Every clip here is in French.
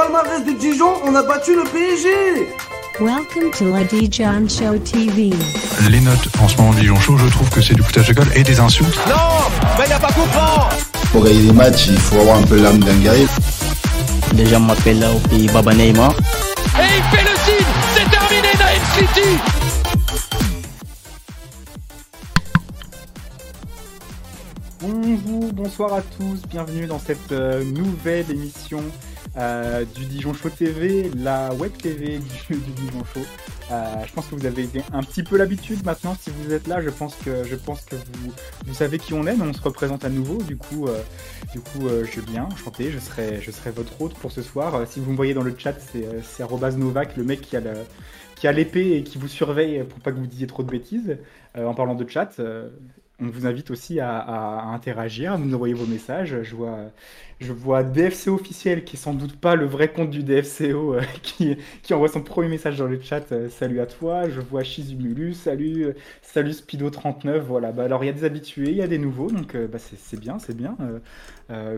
Palmarès de Dijon, on a battu le PSG Welcome to La Dijon Show TV. Les notes en ce moment de Dijon Show, je trouve que c'est du foutage de gueule et des insultes. Non Mais il a pas comprend Pour gagner des matchs, il faut avoir un peu l'âme d'un guerrier. Les gens m'appellent là au pays Baba Neymar. Et il fait le signe C'est terminé Naïm City Bonjour, bonsoir à tous, bienvenue dans cette euh, nouvelle émission euh, du Dijon Show TV, la web TV du, Dijon Show. Euh, je pense que vous avez un petit peu l'habitude maintenant si vous êtes là. Je pense que je pense que vous, vous savez qui on est, mais on se représente à nouveau. Du coup, euh, du coup, je viens chanter. Je serai je serai votre hôte pour ce soir. Si vous me voyez dans le chat, c'est c'est Novak, le mec qui a le qui a l'épée et qui vous surveille pour pas que vous disiez trop de bêtises. En parlant de chat, on vous invite aussi à, à- à interagir, à nous envoyer vos messages. Je vois, je vois DFCO officiel, qui est sans doute pas le vrai compte du DFCO, euh, qui, envoie son premier message dans le chat. Euh, salut à toi. Je vois Shizumulu, salut, euh, salut Speedo39. Voilà. Bah, alors il y a des habitués, il y a des nouveaux, donc bah, c'est bien, c'est bien.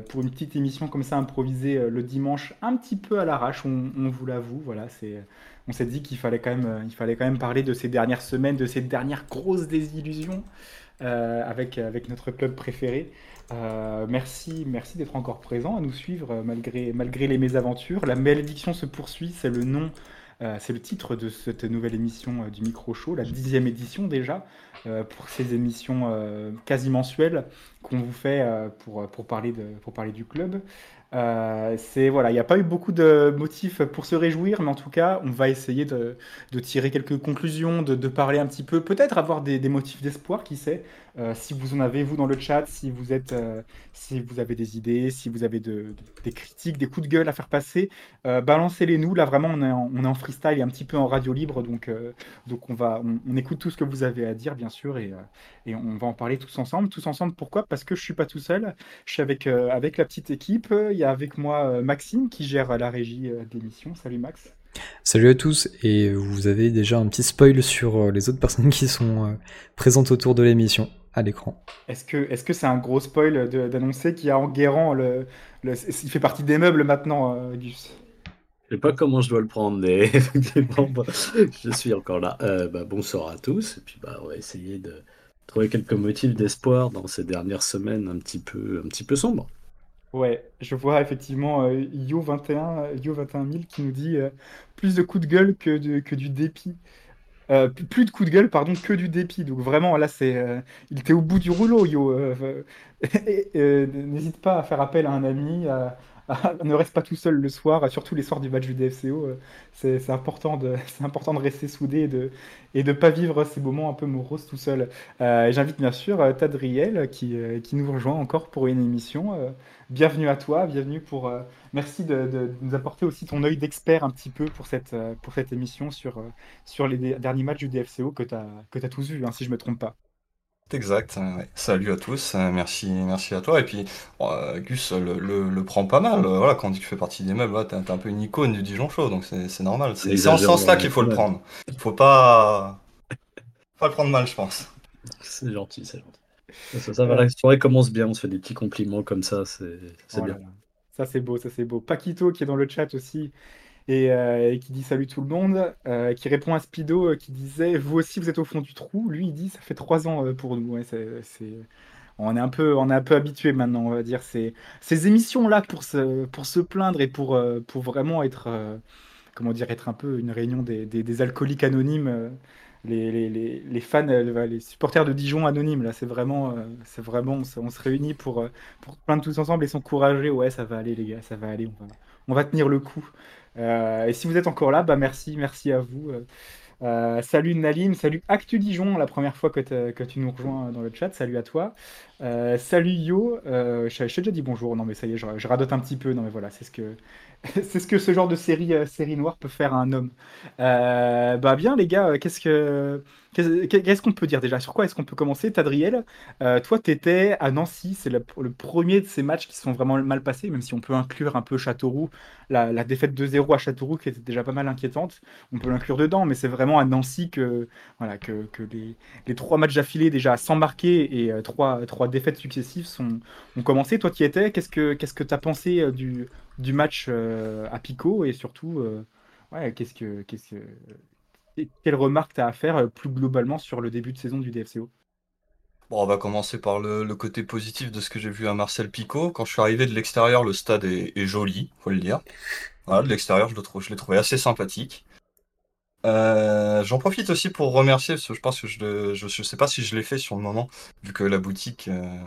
Pour une petite émission comme ça improvisée le dimanche, un petit peu à l'arrache, on, vous l'avoue. Voilà, on s'est dit qu'il fallait quand même, parler de ces dernières semaines, de ces dernières grosses désillusions avec notre club préféré. Euh, merci, merci d'être encore présent, à nous suivre euh, malgré, malgré les mésaventures. La malédiction se poursuit, c'est le nom, euh, c'est le titre de cette nouvelle émission du Micro Show, la dixième édition déjà, pour ces émissions quasi mensuelles qu'on vous fait pour, pour, parler de, pour parler du club. C'est voilà, il n'y a pas eu beaucoup de motifs pour se réjouir, mais en tout cas, on va essayer de, de tirer quelques conclusions, de, de parler un petit peu, peut-être avoir des, des motifs d'espoir, qui sait. Euh, si vous en avez, vous, dans le chat, si vous êtes, euh, si vous avez des idées, si vous avez de- de- des critiques, des coups de gueule à faire passer, euh, balancez-les nous. Là, vraiment, on est en, freestyle et un petit peu en radio libre, donc, donc on va, on, écoute tout ce que vous avez à dire, bien sûr, et, et on va en parler tous ensemble. Tous ensemble, pourquoi? Parce que je suis pas tout seul. Je suis avec, avec la petite équipe. Il y a avec moi Maxime qui gère la régie de l'émission. Salut Max. Salut à tous, et vous avez déjà un petit spoil sur euh, les autres personnes qui sont euh, présentes autour de l'émission à l'écran. Est-ce que est-ce que c'est un gros spoil de- d'annoncer qu'il y a Enguerrand, le, le- il fait partie des meubles maintenant, euh, Gus? Je sais pas comment je dois le prendre, mais effectivement, bah, je suis encore là. Euh, bah, bonsoir à tous, et puis bah, on va essayer de trouver quelques motifs d'espoir dans ces dernières semaines un petit peu, un petit peu sombres. Ouais, je vois effectivement euh, Yo21, euh, Yo21000 qui nous dit euh, plus de coups de gueule que, que du dépit. Euh, plus de coups de gueule, pardon, que du dépit. Donc vraiment, là, c'est, il était au bout du rouleau, Yo. N'hésite pas à faire appel à un ami, ne reste pas tout seul le soir, surtout les soirs du match du DFCO. euh, c'est, important de, important de rester soudé et de, et de pas vivre ces moments un peu moroses tout seul. Euh, j'invite bien sûr euh, Tadriel qui, euh, qui nous rejoint encore pour une émission. Euh, bienvenue à toi, bienvenue pour. euh, merci de, nous apporter aussi ton œil d'expert un petit peu pour cette, euh, pour cette émission sur, euh, sur les derniers matchs du DFCO que tu as, tous vus, hein, si je me trompe pas. Exact. ouais. Salut à tous, euh, merci, merci à toi. Et puis, euh, Gus le, le, le prend pas mal. euh, Voilà, quand on dit que tu fais partie des meubles, voilà, t'es t'es un peu une icône du Dijon Show, donc c'est c'est normal. C'est c'est en ce sens-là ouais, qu'il faut le ouais. prendre. Il faut pas, pas le prendre mal, je pense. C'est gentil, c'est gentil. Ça, ça va, la soirée commence bien, on se fait des petits compliments comme ça, c'est c'est Oh là bien. là. Ça c'est beau, ça c'est beau. Paquito qui est dans le chat aussi et, euh, et qui dit salut tout le monde, euh, qui répond à Spido euh, qui disait vous aussi vous êtes au fond du trou. Lui il dit ça fait trois ans pour nous. C'est, On est un peu, on est un peu habitué maintenant, on va dire. C'est, ces émissions-là pour se, pour se plaindre et pour, pour vraiment être, comment dire, être un peu une réunion des, des, alcooliques anonymes, les, les, les, fans, les supporters de Dijon anonymes. Là, c'est vraiment, c'est vraiment, on se, réunit pour, pour plaindre tous ensemble et s'encourager. Ouais, ça va aller, les gars, ça va aller. On va, on va tenir le coup. Euh, et si vous êtes encore là, bah merci, merci à vous. Euh, salut Nalim, salut Actu Dijon, la première fois que, tu nous rejoins dans le chat, salut à toi. Euh, salut Yo, euh, je t'ai déjà dit bonjour, non mais ça y est, je, je radote un petit peu, non mais voilà, c'est ce que, c'est ce que ce genre de série, série noire peut faire à un homme. Bah bien les gars, qu'est-ce que, qu'est-ce qu'on peut dire déjà? Sur quoi est-ce qu'on peut commencer? Tadriel, toi t'étais à Nancy, c'est le, premier de ces matchs qui sont vraiment mal passés, même si on peut inclure un peu Châteauroux, la, la défaite 2-0 à Châteauroux qui était déjà pas mal inquiétante, on peut l'inclure dedans, mais c'est vraiment à Nancy que, voilà, que, les, trois matchs affilés déjà sans marquer et euh, trois, trois défaites successives sont, ont commencé. Toi qui étais, qu'est-ce que qu'est-ce que tu as pensé euh, du, du match euh, à Pico et surtout, ouais, qu'est-ce que, qu'est-ce que, quelle remarque tu as à faire plus globalement sur le début de saison du DFCO Bon, on va commencer par le, côté positif de ce que j'ai vu à Marcel Picot. Quand je suis arrivé de l'extérieur, le stade est, est joli, faut le dire. De l'extérieur, je l'ai trouvé assez sympathique. Euh, j'en profite aussi pour remercier, parce que je pense que je, le- je, je sais pas si je l'ai fait sur le moment, vu que la boutique, euh,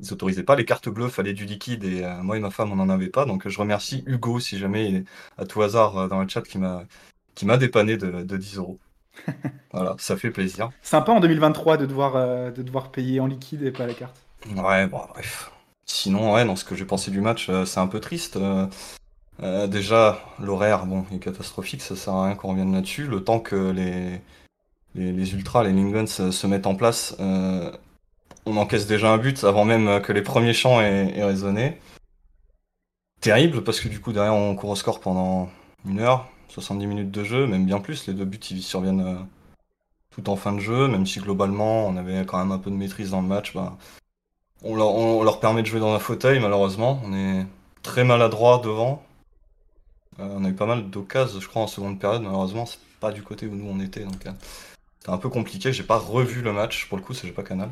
ils autorisaient pas les cartes bleues, fallait du liquide, et euh, moi et ma femme, on en avait pas. Donc je remercie Hugo, si jamais il est à tout hasard euh, dans le chat, qui m'a dépanné de, de 10 euros. Voilà, ça fait plaisir. Sympa en 2023 de devoir, de devoir payer en liquide et pas à la carte. Ouais, bon, bref. Sinon, ouais, dans ce que j'ai pensé du match, c'est un peu triste. Euh, euh, déjà, l'horaire, bon, est catastrophique, ça sert à rien qu'on revienne là-dessus. Le temps que les, les, ultras, les Linguns se, se mettent en place, euh, on encaisse déjà un but avant même que les premiers chants aient, aient résonné. Terrible, parce que du coup, derrière, on court au score pendant une heure, 70 minutes de jeu, même bien plus. Les deux buts, ils surviennent euh, tout en fin de jeu, même si globalement, on avait quand même un peu de maîtrise dans le match. Bah, on leur, on leur permet de jouer dans un fauteuil, malheureusement. On est très maladroit devant. Euh, on a eu pas mal d'occasions, je crois, en seconde période. Malheureusement, c'est pas du côté où nous on était. Donc, euh, c'était un peu compliqué. J'ai pas revu le match. Pour le coup, c'est j'ai pas Canal.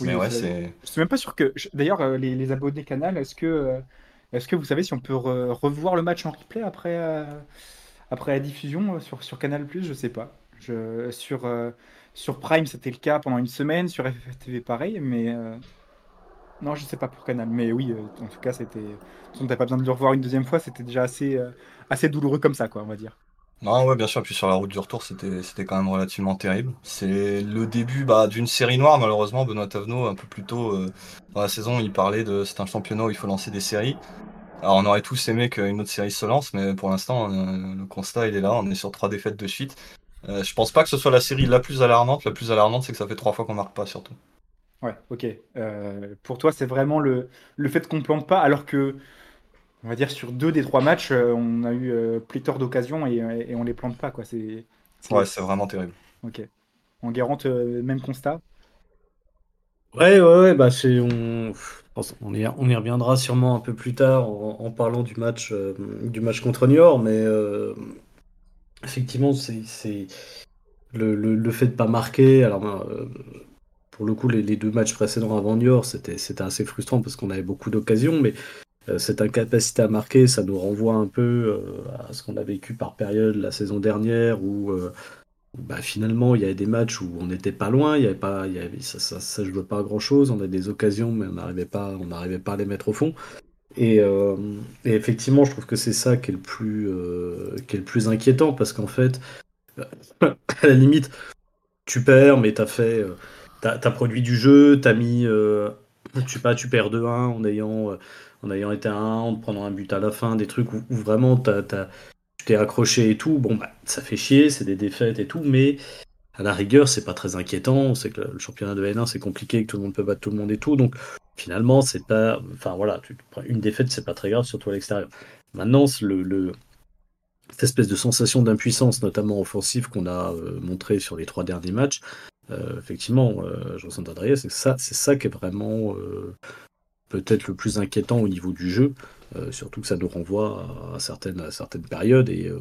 Oui, Mais ouais, c'est. Je suis même pas sûr que. D'ailleurs, euh, les, les abonnés Canal, est-ce que, est-ce que vous savez si on peut re- revoir le match en replay après, euh, après la diffusion sur, sur Canal+, je sais pas. Je, sur, euh, sur Prime, c'était le cas pendant une semaine, sur FFTV pareil, mais euh, non, je sais pas pour Canal. Mais oui, euh, en tout cas, c'était. façon, T'as pas besoin de le revoir une deuxième fois, c'était déjà assez, euh, douloureux comme ça, quoi, on va dire. Non, ouais, bien sûr. Puis sur la route du retour, c'était quand même relativement terrible. C'est le début bah, d'une série noire, malheureusement. Benoît Tavenot, un peu plus tôt euh, dans la saison, il parlait de c'est un championnat où il faut lancer des séries. Alors, on aurait tous aimé qu'une autre série se lance, mais pour l'instant, le constat, il est là. On est sur trois défaites de suite. Je pense pas que ce soit la série la plus alarmante. La plus alarmante, c'est que ça fait trois fois qu'on marque pas, surtout. Ouais, ok. Euh, pour toi, c'est vraiment le, le fait qu'on plante pas, alors que, on va dire, sur deux des trois matchs, euh, on a eu euh, pléthore d'occasions et, et on les plante pas, quoi. C'est, c'est- Ouais, c'est vraiment terrible. Ok. En Guérante, euh, même constat? Ouais, ouais, ouais, bah c'est on, on y, on y reviendra sûrement un peu plus tard en, en parlant du match euh, du match contre Niort, mais euh, effectivement c'est c'est le, le, le fait de pas marquer. Alors euh, pour le coup les, deux matchs précédents avant Niort c'était c'était assez frustrant parce qu'on avait beaucoup d'occasions, mais euh, cette incapacité à marquer ça nous renvoie un peu euh, à ce qu'on a vécu par période la saison dernière où euh, bah, finalement, il y avait des matchs où on n'était pas loin, il y avait pas, ça, ça, ça jouait pas grand chose, on a des occasions, mais on n'arrivait pas, pas à les mettre au fond. Et, effectivement, je trouve que c'est ça qui est le plus, qui est le plus inquiétant, parce qu'en fait, à la limite, tu perds, mais t'as fait, t'as, produit du jeu, t'as mis, euh, je sais pas, tu perds 2-1 en ayant, euh, en ayant été à 1, en te prenant un but à la fin, des trucs où, vraiment tu t'es accroché et tout. Bon, bah, ça fait chier, c'est des défaites et tout, mais à la rigueur, c'est pas très inquiétant. Sait que le championnat de N1, c'est compliqué, que tout le monde peut battre tout le monde et tout. Donc, finalement, c'est pas. Enfin, voilà, tu... une défaite, c'est pas très grave, surtout à l'extérieur. Maintenant, c'est cette espèce de sensation d'impuissance, notamment offensive, qu'on a euh, montré sur les trois derniers matchs, euh, effectivement, euh, je ressens Adrien, c'est ça, c'est ça qui est vraiment euh, peut-être le plus inquiétant au niveau du jeu. Euh, surtout que ça nous renvoie à certaines, certaines périodes et,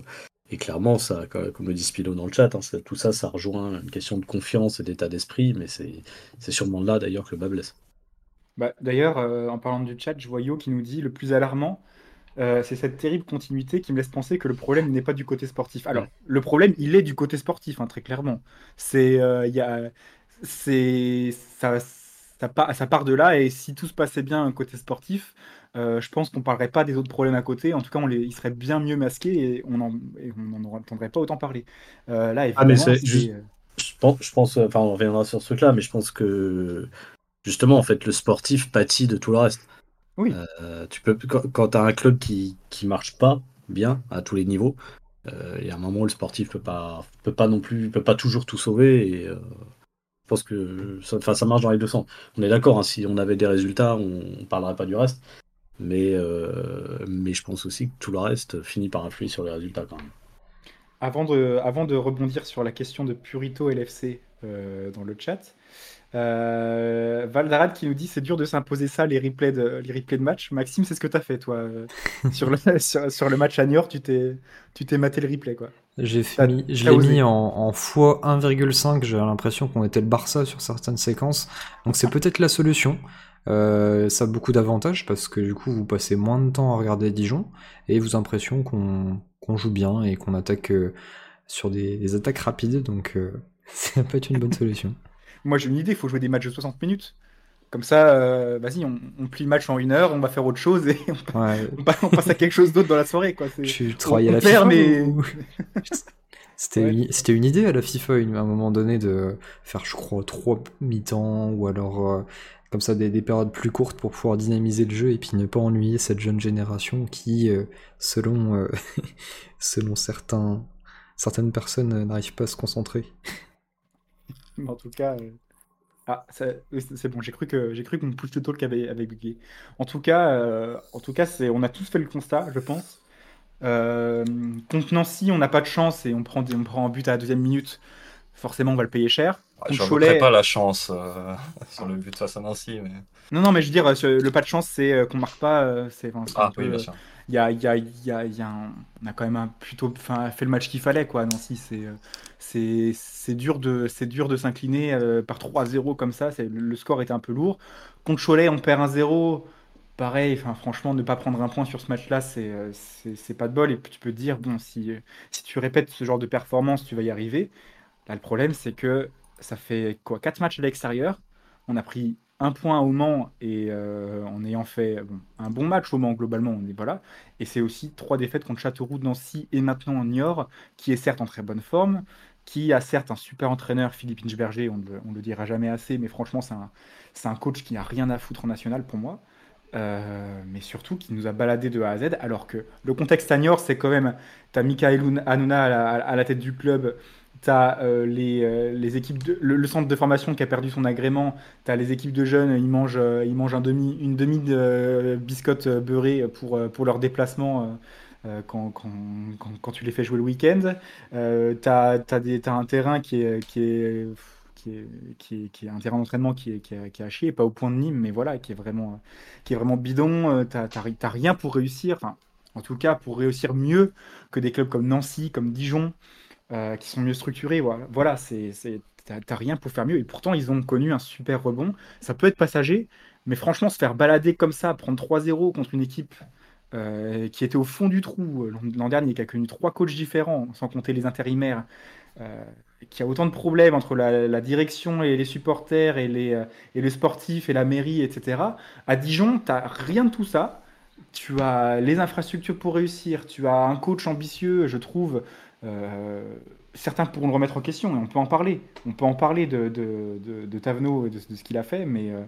clairement, ça, comme le dit Spilo dans le chat, hein, tout ça, ça rejoint une question de confiance et d'état d'esprit, mais c'est sûrement là d'ailleurs que le bas blesse. Bah, d'ailleurs, en parlant du chat, je vois Yo qui nous dit le plus alarmant, euh, c'est cette terrible continuité qui me laisse penser que le problème n'est pas du côté sportif. Alors, le problème, il est du côté sportif, hein, très clairement. C'est, euh, il y a, c'est, ça, ça, part, ça part de là, et si tout se passait bien côté sportif, euh, je pense qu'on parlerait pas des autres problèmes à côté. En tout cas, on les, ils seraient bien mieux masqués et on en, et on n'en entendrait pas autant parler. Euh, là, Ah, mais c'est juste- Je pense, je pense, enfin, on reviendra sur ce truc-là, mais je pense que justement, en fait, le sportif pâtit de tout le reste. Oui. Euh, tu peux, quand, quand tu as un club qui, qui marche pas bien à tous les niveaux, euh, il y a un moment où le sportif peut pas, peut pas non plus, peut pas toujours tout sauver. Et euh, je pense que ça, enfin, ça marche dans les deux sens. On est d'accord, hein, si on avait des résultats, on, on parlerait pas du reste. Mais, euh, mais je pense aussi que tout le reste finit par influer sur les résultats quand même. Avant de, avant de rebondir sur la question de Purito LFC euh, dans le chat, Euh, Valdarad qui nous dit c'est dur de s'imposer ça, les replays de, les replays de match. Maxime, c'est ce que tu as fait, toi. euh, sur, le, sur, sur le match à Niort, tu t'es tu t'es maté le replay, quoi. J'ai mis, je l'ai mis en, en x1,5, j'ai l'impression qu'on était le Barça sur certaines séquences. Donc c'est peut-être la solution. Euh, ça a beaucoup d'avantages parce que du coup vous passez moins de temps à regarder Dijon et vous avez l'impression qu'on joue bien et qu'on attaque euh, sur des, des attaques rapides. Donc euh, ça peut être une bonne solution. Moi, j'ai une idée, il faut jouer des matchs de 60 minutes. Comme ça, euh, vas-y, on, on plie le match en une heure, on va faire autre chose et on, Ouais, passe à quelque chose d'autre dans la soirée, quoi. Tu travailles à la perd, FIFA mais- ou- C'était Ouais. une, idée à la FIFA une- à un moment donné de faire, je crois, trois mi-temps ou alors euh, comme ça des, des périodes plus courtes pour pouvoir dynamiser le jeu et puis ne pas ennuyer cette jeune génération qui, euh, selon, selon certains, certaines personnes, n'arrive pas à se concentrer. Mais en tout cas, euh, ah, c'est bon. J'ai cru que j'ai cru qu'on push le talk avait, avait bugué. En tout cas, euh, en tout cas, c'est on a tous fait le constat, je pense. Euh, contre Nancy, on n'a pas de chance et on prend des- on prend un but à la deuxième minute. Forcément, on va le payer cher. Contre J'en Cholet, pas la chance euh, sur le but face à Nancy. Mais... non, non, mais je veux dire, le pas de chance, c'est qu'on marque pas. C'est enfin, Ah oui, bien sûr. il y a, y a, y a, y a un- on a quand même un plutôt, enfin, fait le match qu'il fallait, quoi. Nancy, c'est, c'est, dur de, c'est dur de s'incliner euh, par 3-0 comme ça. Le, score était un peu lourd. Contre Cholet, on perd 1-0. Pareil, franchement, ne pas prendre un point sur ce match-là, c'est, euh, pas de bol. Et tu peux te dire, bon, si, euh, si tu répètes ce genre de performance, tu vas y arriver. Là, le problème, c'est que ça fait quoi, 4 matchs à l'extérieur. On a pris un point au Mans et en ayant fait un bon match au Mans globalement, on est voilà. Et c'est aussi trois défaites contre Châteauroux, Nancy et maintenant Niort, qui est certes en très bonne forme, qui a certes un super entraîneur, Philippe Inchberger, on ne le, dira jamais assez, mais franchement c'est un, un coach qui n'a rien à foutre en national pour moi. Euh, mais surtout qui nous a baladé de A à Z, alors que le contexte à Niort, c'est quand même, tu as Michael Hanouna à la, tête du club, tu as les, euh, les équipes le, centre de formation qui a perdu son agrément, tu as les équipes de jeunes, ils mangent, euh, ils mangent un demi, une demi de euh, biscotte euh, beurrée pour, euh, pour leur déplacement euh, quand, tu les fais jouer le week-end. Euh, tu as, un terrain qui est, un terrain d'entraînement qui est, qui, à chier, pas au point de Nîmes, mais voilà, qui est vraiment, bidon. Euh, T'as t'as rien pour réussir, en tout cas pour réussir mieux que des clubs comme Nancy, comme Dijon, euh, qui sont mieux structurés. Voilà, voilà t'as rien pour faire mieux. Et pourtant, ils ont connu un super rebond. Ça peut être passager, mais franchement, se faire balader comme ça, prendre 3-0 contre une équipe euh, qui était au fond du trou l'an dernier, qui a connu trois coachs différents, sans compter les intérimaires, euh, qui a autant de problèmes entre la, direction et les supporters et, les, euh, et le sportif et la mairie, etc. À Dijon, tu rien de tout ça. Tu as les infrastructures pour réussir, tu as un coach ambitieux, je trouve. Euh, certains pourront le remettre en question, et on peut en parler. On peut en parler de, de, de, Tavenot et de, de ce qu'il a fait, mais euh,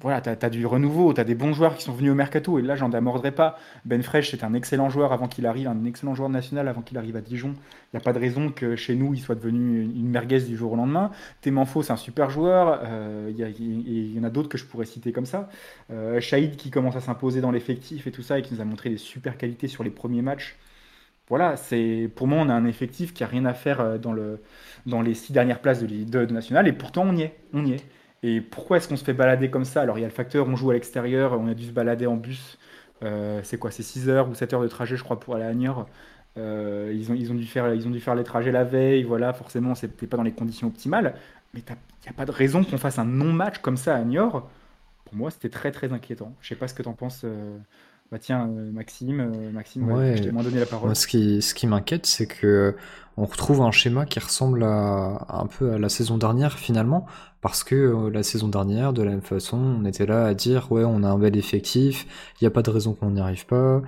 voilà, tu as, du renouveau, tu as des bons joueurs qui sont venus au mercato, et là, j'en démordrai pas. Ben Fresh, c'est un excellent joueur avant qu'il arrive, un excellent joueur national avant qu'il arrive à Dijon. Il n'y a pas de raison que chez nous, il soit devenu une merguez du jour au lendemain. Témanfo, c'est un super joueur. Euh, il, y a, il, y en a d'autres que je pourrais citer comme ça. Euh, Shahid qui commence à s'imposer dans l'effectif et tout ça, et qui nous a montré des super qualités sur les premiers matchs. Voilà, c'est pour moi, on a un effectif qui a rien à faire dans, le, dans les six dernières places de, de, de national, et pourtant, on y est. On y est. Et pourquoi est-ce qu'on se fait balader comme ça? Alors il y a le facteur, on joue à l'extérieur, on a dû se balader en bus. Euh, c'est quoi? C'est 6 heures ou 7 heures de trajet, je crois, pour aller à Niort. Euh, ils, ont, ils, dû faire les trajets la veille, voilà, forcément, c'était pas dans les conditions optimales. Mais il n'y a pas de raison qu'on fasse un non-match comme ça à Niort? Pour moi, c'était très très inquiétant. Je sais pas ce que tu en penses. Euh... Bah tiens, Maxime, Maxime, ouais, ouais, je t'ai moins donné la parole. Moi, ce qui, ce qui m'inquiète, c'est que on retrouve un schéma qui ressemble à, un peu à la saison dernière finalement, parce que euh, la saison dernière, de la même façon, on était là à dire ouais, on a un bel effectif, il n'y a pas de raison qu'on n'y arrive pas.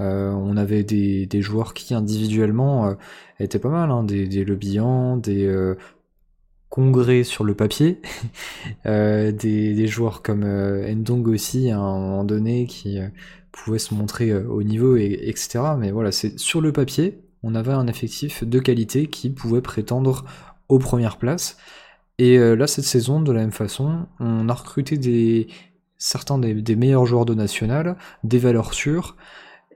Euh, on avait des, des, joueurs qui individuellement euh, étaient pas mal, hein, des, des des euh, Congrès sur le papier, euh, des, des, joueurs comme Ndong aussi à un moment donné qui pouvaient se montrer au niveau, et, etc. Mais voilà, c'est sur le papier, on avait un effectif de qualité qui pouvait prétendre aux premières places. Et euh, là, cette saison, de la même façon, on a recruté des, certains des, meilleurs joueurs de national, des valeurs sûres,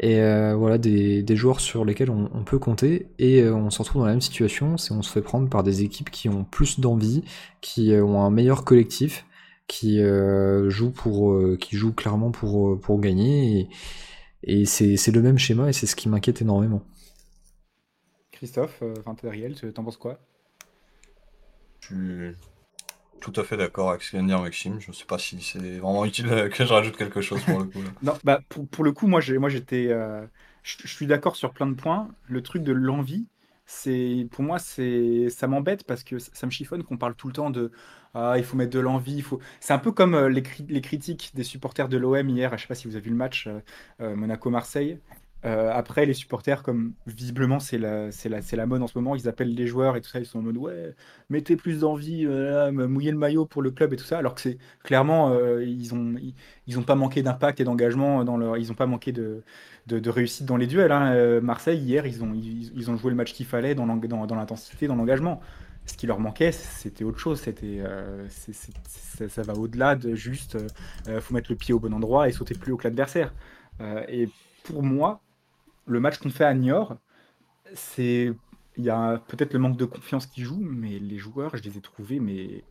Et euh, voilà, des, joueurs sur lesquels on, peut compter. Et euh, on se retrouve dans la même situation, c'est on se fait prendre par des équipes qui ont plus d'envie, qui euh, ont un meilleur collectif, qui jouent pour, qui jouent clairement pour pour gagner. Et, et c'est le même schéma et c'est ce qui m'inquiète énormément. Christophe, enfin tu t'en penses quoi? Je suis tout à fait d'accord avec ce que vient de dire Maxime. Je ne sais pas si c'est vraiment utile que je rajoute quelque chose pour le coup. non, bah pour, pour, le coup, moi j'étais. Euh, je, suis d'accord sur plein de points. Le truc de l'envie, c'est pour moi c'est ça m'embête parce que ça me chiffonne qu'on parle tout le temps de ah il faut mettre de l'envie c'est un peu comme euh, les, critiques des supporters de l'OM hier je sais pas si vous avez vu le match euh, Monaco Marseille euh, après, les supporters, comme visiblement c'est la, c'est, la, la mode en ce moment, ils appellent les joueurs et tout ça, ils sont en mode ouais, mettez plus d'envie, euh, mouillez le maillot pour le club et tout ça, alors que c'est clairement, euh, ils n'ont ils, ont pas manqué d'impact et d'engagement, dans leur, ils n'ont pas manqué de, de, réussite dans les duels. Hein. Marseille, hier, ils ont, ils, ont joué le match qu'il fallait dans, l'intensité, dans l'engagement. Ce qui leur manquait, c'était autre chose. C'était, c'est, ça va au-delà de juste, faut mettre le pied au bon endroit et sauter plus haut que l'adversaire. et pour moi, le match qu'on fait à Niort, c'est il y a peut-être le manque de confiance qui joue, mais les joueurs, je les ai trouvés mais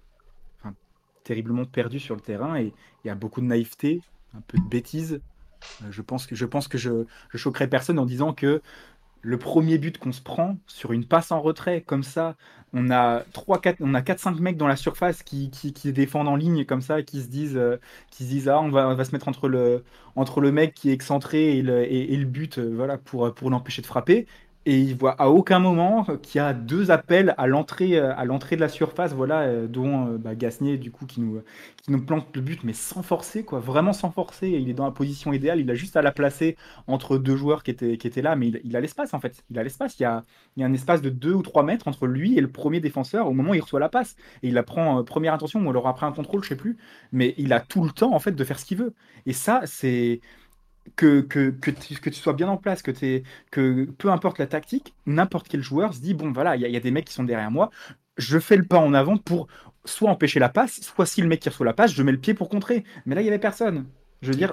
terriblement perdus sur le terrain et il y a beaucoup de naïveté, un peu de bêtise. Euh, je pense que je pense que je, je choquerai personne en disant que le premier but qu'on se prend sur une passe en retrait comme ça, on a 3 4 on a 4 5 mecs dans la surface qui, qui, défendent en ligne comme ça qui se disent euh, qui se disent ah on va, se mettre entre le entre le mec qui est excentré et le, but euh, voilà pour l'empêcher de frapper et il voit à aucun moment qu'il y a deux appels à l'entrée euh, de la surface voilà euh, dont euh, bah, Gasnier du coup qui nous plante le but mais sans forcer quoi vraiment sans forcer. Il est dans la position idéale. Il a juste à la placer entre deux joueurs qui étaient là mais il, a l'espace en fait. Il a l'espace. Il y a il y a un espace de 2 ou 3 mètres entre lui et le premier défenseur au moment où il reçoit la passe. Et il la prend première intention ou alors après un contrôle je sais plus. Mais il a tout le temps en fait de faire ce qu'il veut. Et ça c'est que, que, que, tu, que tu sois bien en place, que, es, que peu importe la tactique, n'importe quel joueur se dit bon, voilà, il y, y, a des mecs qui sont derrière moi, je fais le pas en avant pour soit empêcher la passe, soit si le mec qui reçoit la passe, je mets le pied pour contrer. Mais là, il y avait personne. Je veux dire,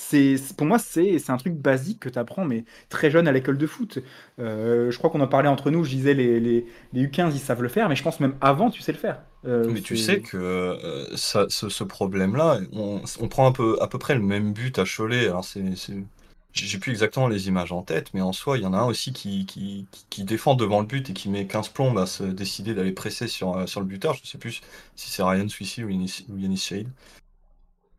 c'est pour moi, c'est un truc basique que tu apprends, mais très jeune à l'école de foot. Euh, je crois qu'on en parlait entre nous, je disais les, les, les, U15, ils savent le faire, mais je pense même avant, tu sais le faire. Euh, mais tu sais que euh, ça, ce, ce problème-là, on, on, prend un peu, à peu près le même but à Cholet. Alors c'est j'ai plus exactement les images en tête, mais en soi, il y en a un aussi qui, qui, qui défend devant le but et qui met 15 plombes à se décider d'aller presser sur, sur le buteur. Je ne sais plus si c'est Ryan Suissi ou Yanis Shade.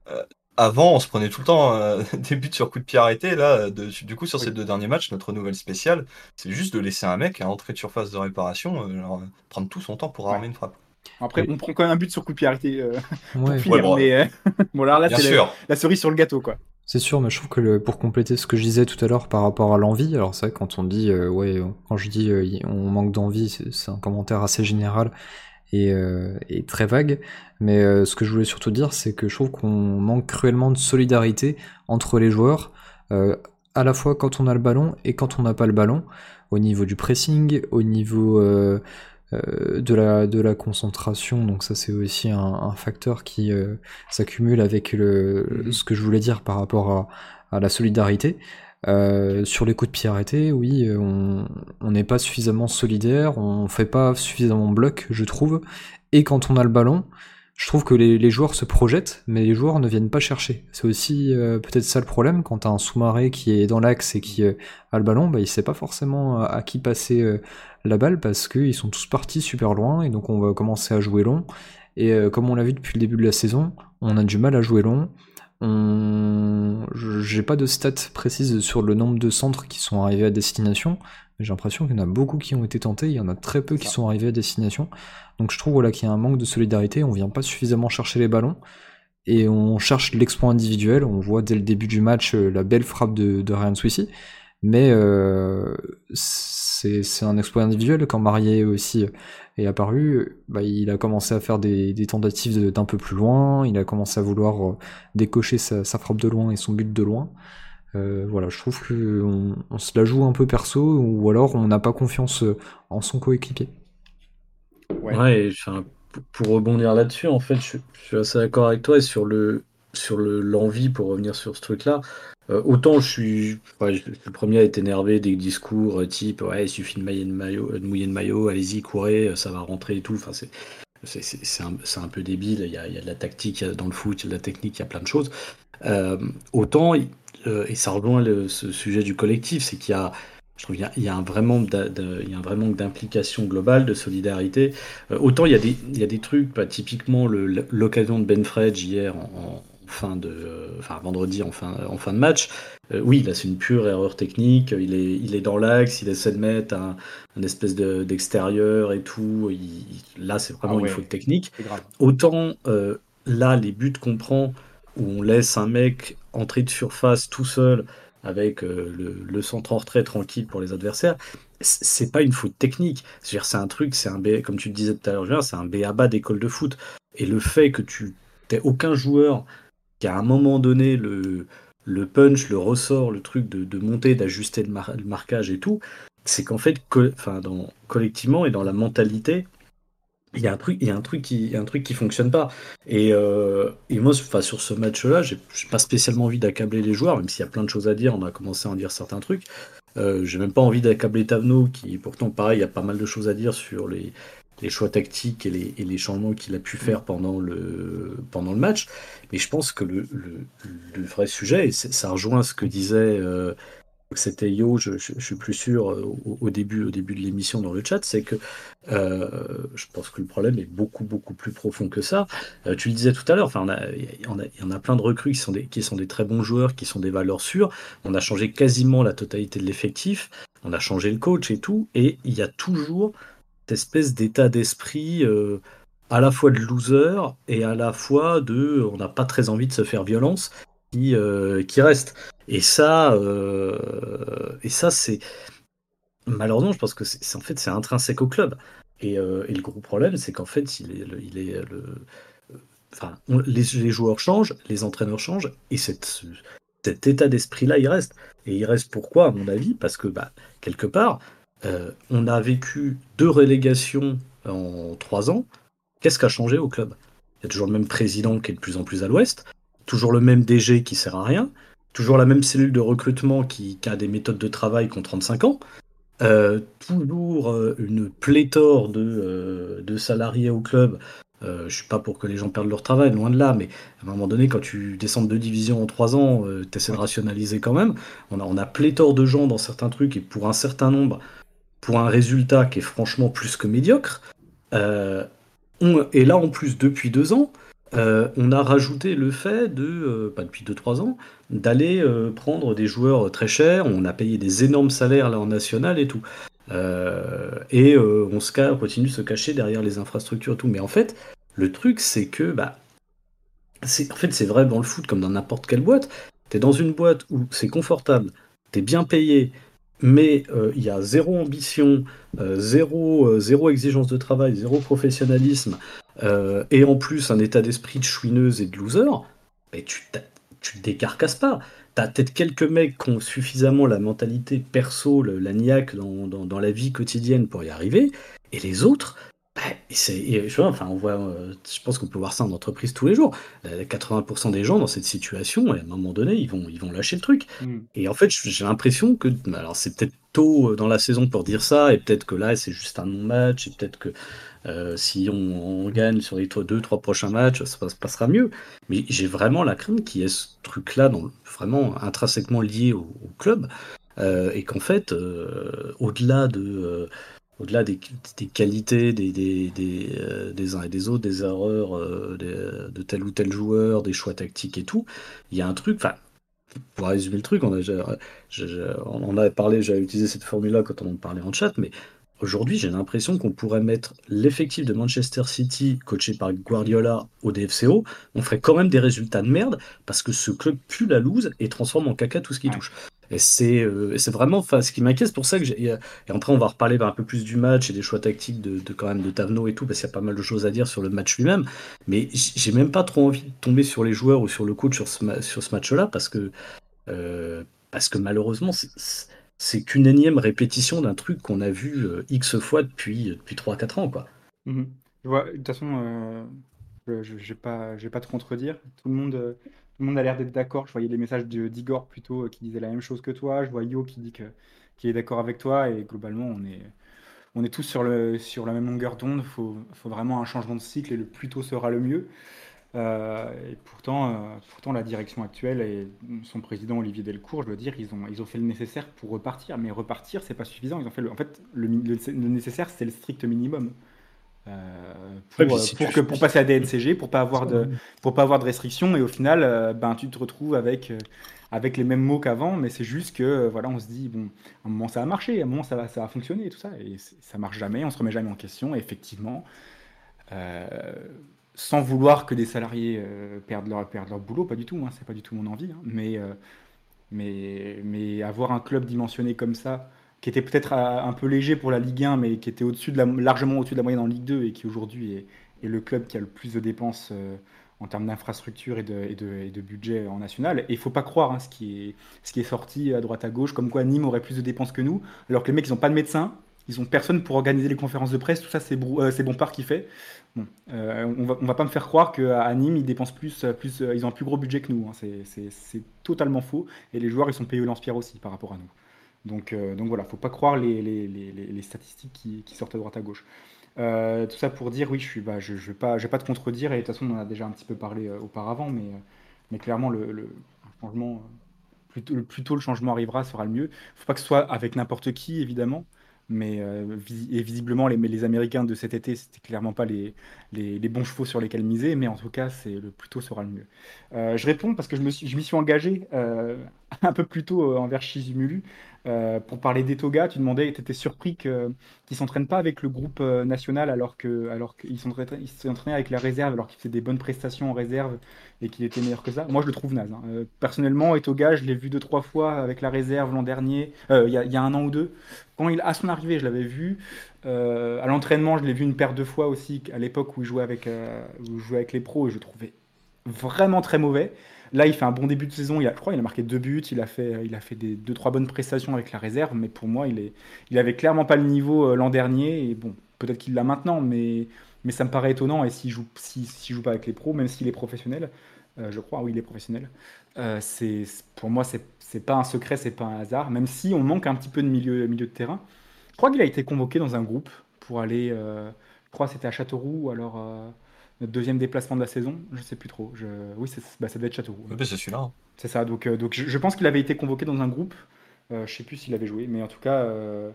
Euh, avant, on se prenait tout le temps euh, des buts sur coup de pied arrêté. Là, de, du coup, sur ces deux derniers matchs, notre nouvelle spéciale, c'est juste de laisser un mec à entrée de surface de réparation euh, prendre tout son temps pour armer une frappe. Après, on prend quand même un but sur coup de pied arrêté euh, pour finir, mais bon, alors là, c'est la, cerise sur le gâteau, quoi. C'est sûr, mais je trouve que le, pour compléter ce que je disais tout à l'heure par rapport à l'envie, alors c'est vrai quand on dit, ouais, quand je dis on manque d'envie, c'est un commentaire assez général et, euh, et, très vague. Mais euh, ce que je voulais surtout dire, c'est que je trouve qu'on manque cruellement de solidarité entre les joueurs, euh, à la fois quand on a le ballon et quand on n'a pas le ballon, au niveau du pressing, au niveau de, la, de la concentration. Donc ça, c'est aussi un, un, facteur qui s'accumule avec le, mmh. ce que je voulais dire par rapport à, à la solidarité. Euh, sur les coups de pied arrêtés, oui, on n'est pas suffisamment solidaire, on fait pas suffisamment bloc, je trouve. Et quand on a le ballon, je trouve que les, joueurs se projettent, mais les joueurs ne viennent pas chercher. C'est aussi euh, peut-être ça le problème, quand t'as un sous-marin qui est dans l'axe et qui euh, a le ballon, bah, il sait pas forcément à qui passer la balle parce qu'ils sont tous partis super loin et donc on va commencer à jouer long. Et comme on l'a vu depuis le début de la saison, on a du mal à jouer long. On... J'ai pas de stats précises sur le nombre de centres qui sont arrivés à destination, mais j'ai l'impression qu'il y en a beaucoup qui ont été tentés, il y en a très peu qui sont arrivés à destination. Donc je trouve voilà, qu'il y a un manque de solidarité, on vient pas suffisamment chercher les ballons, et on cherche l'exploit individuel, on voit dès le début du match euh, la belle frappe de, de Ryan Swissy, mais euh, c'est un exploit individuel quand Marié aussi est apparu, bah, il a commencé à faire des, des tentatives d'un peu plus loin, il a commencé à vouloir euh, décocher sa, sa, frappe de loin et son but de loin. Euh, voilà, je trouve qu'on on se la joue un peu perso, ou alors on n'a pas confiance euh, en son coéquipier. Ouais, et, pour rebondir là-dessus, en fait, je, je, suis assez d'accord avec toi, et sur le, sur l'envie, pour revenir sur ce truc-là, euh, autant je suis, le premier à être énervé des discours type ouais, il suffit de, mouiller de maillot, maillot, allez-y, courez, ça va rentrer et tout. Enfin, c'est c'est un, un, peu débile. Il y, a, il y, a, de la tactique dans le foot, il y a de la technique, il y a plein de choses. Euh, autant, euh, et ça rejoint le, ce sujet du collectif, c'est qu'il y a, je trouve, il y y a un vrai manque d'implication globale, de solidarité. Euh, autant il y a des, il y a des trucs, bah, typiquement l'occasion de Ben Fredge hier en, fin de, enfin vendredi en fin, en fin de match. Euh, oui, là c'est une pure erreur technique. Il est, il est dans l'axe, il essaie de mettre un, espèce d'extérieur et tout. là c'est vraiment ah une faute technique. Autant euh, là les buts qu'on prend où on laisse un mec entrer de surface tout seul avec euh, le, centre en retrait tranquille pour les adversaires, c'est pas une faute technique. C'est-à-dire c'est un truc, c'est un comme tu le disais tout à l'heure, c'est un bas d'école de foot. Et le fait que tu n'aies aucun joueur qu'à un moment donné, le, punch, le ressort, le truc de, monter, d'ajuster le, marquage et tout, c'est qu'en fait, collectivement et dans la mentalité, il y a un truc, il y a un truc qui, un truc qui fonctionne pas. Et, euh, moi, enfin, sur ce match-là, j'ai pas spécialement envie d'accabler les joueurs, même s'il y a plein de choses à dire. On a commencé à en dire certains trucs. Euh, j'ai même pas envie d'accabler Tavno, qui pourtant, pareil, il y a pas mal de choses à dire sur les, les choix tactiques et les, et les changements qu'il a pu faire pendant le, pendant le match. Mais je pense que le, le, vrai sujet, et ça rejoint ce que disait, euh, c'était Yo, je, je, suis plus sûr, euh, au, début, au début de l'émission dans le chat, c'est que euh, je pense que le problème est beaucoup, beaucoup plus profond que ça. tu le disais tout à l'heure, enfin, il y, en a, y en a plein de recrues qui sont, des, qui sont des très bons joueurs, qui sont des valeurs sûres. On a changé quasiment la totalité de l'effectif, on a changé le coach et tout, et il y a toujours espèce d'état d'esprit euh, à la fois de loser et à la fois de on n'a pas très envie de se faire violence qui, euh, qui reste. Et ça, euh, et ça c'est malheureusement, je pense que c'est en fait c'est intrinsèque au club. Et, le gros problème, c'est qu'en fait, il est, il est enfin, les, joueurs changent, les entraîneurs changent, et cet état d'esprit-là, il reste. Et il reste pourquoi, à mon avis? Parce que, bah, quelque part, euh, on a vécu deux relégations en trois ans. Qu'est-ce qui a changé au club? Il y a toujours le même président qui est de plus en plus à l'ouest, toujours le même DG qui sert à rien, toujours la même cellule de recrutement qui, a des méthodes de travail qui ont 35 ans, euh, toujours euh, une pléthore de, salariés au club. je suis pas pour que les gens perdent leur travail, loin de là, mais à un moment donné, quand tu descends de deux divisions en trois ans, tu essaies de rationaliser quand même. On a, on a pléthore de gens dans certains trucs, et pour un certain nombre, pour un résultat qui est franchement plus que médiocre. Euh, et là, en plus, depuis deux ans, euh, on a rajouté le fait de, euh, pas depuis 2-3 ans, d'aller prendre des joueurs très chers. On a payé des énormes salaires là en national et tout. et on, se, continue de se cacher derrière les infrastructures et tout. Mais en fait, le truc, c'est que, bah, en fait, c'est vrai dans le foot comme dans n'importe quelle boîte. Tu es dans une boîte où c'est confortable, tu es bien payé, mais euh, il y a zéro ambition, euh, zéro, euh, zéro, exigence de travail, zéro professionnalisme, et en plus un état d'esprit de chouineuse et de loser, tu, tu te décarcasses pas. T'as peut-être quelques mecs qui ont suffisamment la mentalité perso, la niaque dans, la vie quotidienne pour y arriver, et les autres, bah, c'est, enfin, on voit, euh, je pense qu'on peut voir ça en entreprise tous les jours. 80% des gens dans cette situation, à un moment donné, ils vont, ils vont lâcher le truc. Mm. Et en fait, j'ai l'impression que, alors c'est peut-être tôt euh, dans la saison pour dire ça, et peut-être que là, c'est juste un non-match, et peut-être que euh, si on, gagne sur les deux, trois prochains matchs, ça se passera mieux. Mais j'ai vraiment la crainte qu'il y ait ce truc-là, vraiment intrinsèquement lié au, club, et qu'en fait, au-delà de au-delà des, qualités des, des, euh, des, uns et des autres, des erreurs euh, de tel ou tel joueur, des choix tactiques et tout, il y a un truc, enfin, pour résumer le truc, on, a, on parlé, j'avais utilisé cette formule-là quand on en parlait en chat, mais aujourd'hui, j'ai l'impression qu'on pourrait mettre l'effectif de Manchester City, coaché par Guardiola, au DFCO, on ferait quand même des résultats de merde, parce que ce club pue la loose et transforme en caca tout ce qui touche. Et c'est euh, vraiment ce qui m'inquiète. C'est pour ça que j'ai. Et après, on va reparler un peu plus du match et des choix tactiques de, quand même de et tout, parce qu'il y a pas mal de choses à dire sur le match lui-même. Mais j'ai même pas trop envie de tomber sur les joueurs ou sur le coach sur ce, match-là, parce que, euh, parce que malheureusement, c'est qu'une énième répétition d'un truc qu'on a vu euh, X fois depuis, depuis 3-4 ans. Quoi. Mmh de toute façon, Je n'ai pas, pas te contredire. Tout le monde, euh, le monde a l'air d'être d'accord. Je voyais les messages d'Igor plutôt euh, qui disait la même chose que toi. Je vois Yo qui dit que, est d'accord avec toi. Et globalement, on est, on est tous sur, le, sur la même longueur d'onde. Il faut, faut vraiment un changement de cycle et le plus tôt sera le mieux. Euh, et pourtant, euh, pourtant, la direction actuelle et son président Olivier Delcourt, je veux dire, ils ont, ils ont fait le nécessaire pour repartir. Mais repartir, c'est pas suffisant. Ils ont fait en fait, le nécessaire, c'est le strict minimum. Euh, pour, si pour, tu- que, pour passer à DNCG, pour pas avoir de, pour pas avoir de restrictions. Et au final, euh, ben, tu te retrouves avec, euh, avec les mêmes mots qu'avant. Mais c'est juste que, voilà, on se dit, bon, à un moment ça a marché, à un moment ça va, ça va fonctionner et tout ça. Et ça marche jamais, on se remet jamais en question. Et effectivement, sans vouloir que des salariés perdent, leur, perdent leur boulot, pas du tout, hein, c'est pas du tout mon envie, hein, mais, mais, mais avoir un club dimensionné comme ça, qui était peut-être euh, un peu léger pour la Ligue 1, mais qui était largement au-dessus de la moyenne en Ligue 2 et qui aujourd'hui est, le club qui a le plus de dépenses euh, en termes d'infrastructure et de, et, de, et de budget en national. Et il faut pas croire hein, ce, qui est, sorti à droite à gauche, comme quoi Nîmes aurait plus de dépenses que nous, alors que les mecs, ils n'ont pas de médecin, ils ont personne pour organiser les conférences de presse, tout ça, c'est euh, Bompard qui fait. Euh, on va, va pas me faire croire qu'à Nîmes, ils dépensent plus, ils ont un plus gros budget que nous. hein. C'est totalement faux. Et les joueurs, ils sont payés au lance-pierre aussi par rapport à nous. Donc, euh, donc voilà, faut pas croire les, les, les, les- statistiques qui, sortent à droite à gauche. Euh, tout ça pour dire, oui, je suis, bah, je, je vais pas, je vais pas te contredire. Et de toute façon, on en a déjà un petit peu parlé euh, auparavant, mais, euh, mais clairement, le, le changement, plutôt, plus tôt le changement arrivera, sera le mieux. Faut pas que ce soit avec n'importe qui, évidemment. Mais et visiblement, les, les Américains de cet été, c'était clairement pas les, bons chevaux sur lesquels miser, mais en tout cas, c'est le plus tôt sera le mieux. Je réponds parce que je me suis, m'y suis engagé un peu plus tôt euh, envers Shizumulu euh, pour parler d'Etoga. Tu demandais, tu étais surpris que, qu'il s'entraîne pas avec le groupe euh, national alors que, alors s'entraînait avec la réserve alors qu'il faisait des bonnes prestations en réserve et qu'il était meilleur que ça? Moi, je le trouve naze. hein. Personnellement, Etoga, je l'ai vu deux trois fois avec la réserve l'an dernier, il y a, un an ou deux. Quand il, à son arrivée, je l'avais vu. À l'entraînement, je l'ai vu une paire de fois aussi, à l'époque où il jouait avec les pros, et je le trouvais vraiment très mauvais. Là, il fait un bon début de saison. Il a, je crois qu'il a marqué deux buts. Il a fait, il a fait deux, trois bonnes prestations avec la réserve. Mais pour moi, il, est, il avait clairement pas le niveau euh, l'an dernier. Et bon, peut-être qu'il l'a maintenant, mais, mais ça me paraît étonnant. Et s'il joue, si, joue pas avec les pros, même s'il est professionnel, euh, je crois, oui, il est professionnel. euh, c'est, pour moi, c'est, c'est pas un secret, c'est pas un hasard. Même si on manque un petit peu de milieu, milieu de terrain. Je crois qu'il a été convoqué dans un groupe pour aller. euh, je crois que c'était à Châteauroux, ou alors euh, notre deuxième déplacement de la saison. Je sais plus trop. Je... Oui, c'est- bah, ça devait être Châteauroux. Bah, c'est celui-là. hein. C'est ça, donc, euh, donc je, je pense qu'il avait été convoqué dans un groupe. Euh, je sais plus s'il avait joué, mais en tout cas, euh,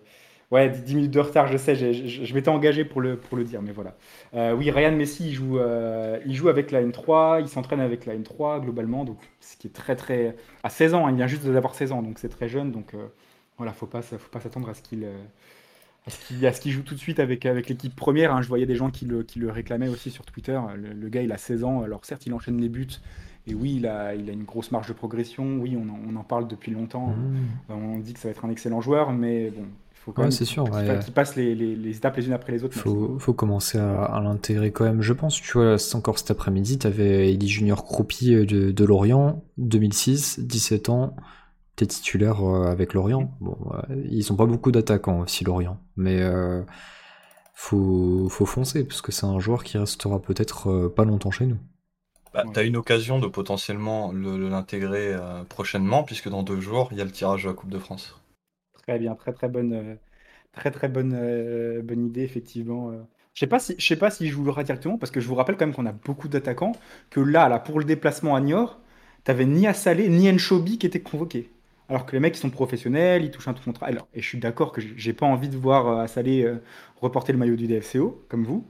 ouais, 10 minutes de retard, je sais, je, je m'étais engagé pour le, pour le dire, mais voilà. Euh, oui, Ryan Messi, il joue, il joue avec la N3, il s'entraîne avec la N3 globalement, donc ce qui est très très. à 16 ans, hein, il vient juste d'avoir 16 ans, donc c'est très jeune, donc voilà, faut pas, faut pas s'attendre à ce qu'il. À ce qu'il à ce qu'il joue tout de suite avec, avec l'équipe première. hein. Je voyais des gens qui le, qui le réclamaient aussi sur Twitter. Le, le gars, il a 16 ans. Alors certes, il enchaîne les buts. Et oui, il a, il a une grosse marge de progression. Oui, on en, on en parle depuis longtemps. Mmh. On dit que ça va être un excellent joueur, mais bon, il faut quand Ouais, même c'est sûr, qu'il ouais. fa- qu'il passe les, les- les étapes les unes après les autres. Faut, faut commencer à, à l'intégrer quand même, je pense. Tu vois, c'est encore cet après-midi, t'avais Elie Junior Croupi euh, de, de Lorient, 2006, 17 ans, t'es titulaire euh, avec Lorient. Bon, euh, ils ont pas beaucoup d'attaquants aussi, Lorient. Mais euh, faut, faut foncer, parce que c'est un joueur qui restera peut-être euh, pas longtemps chez nous. Bah, T'as une occasion de potentiellement le- le- l'intégrer euh, prochainement, puisque dans deux jours, il y a le tirage de la Coupe de France. Très bien, très très bonne, euh, très très bonne, euh, bonne idée effectivement. Je sais pas si, je sais pas s'il jouera directement parce que je vous rappelle quand même qu'on a beaucoup d'attaquants. Que là, là pour le déplacement à Niort, t'avais ni Assalé ni Nchobi qui étaient convoqués. Alors que les mecs ils sont professionnels, ils touchent un contrat. Alors, et je suis d'accord que j'ai- pas envie de voir euh, Assalé euh, reporter le maillot du DFCO comme vous,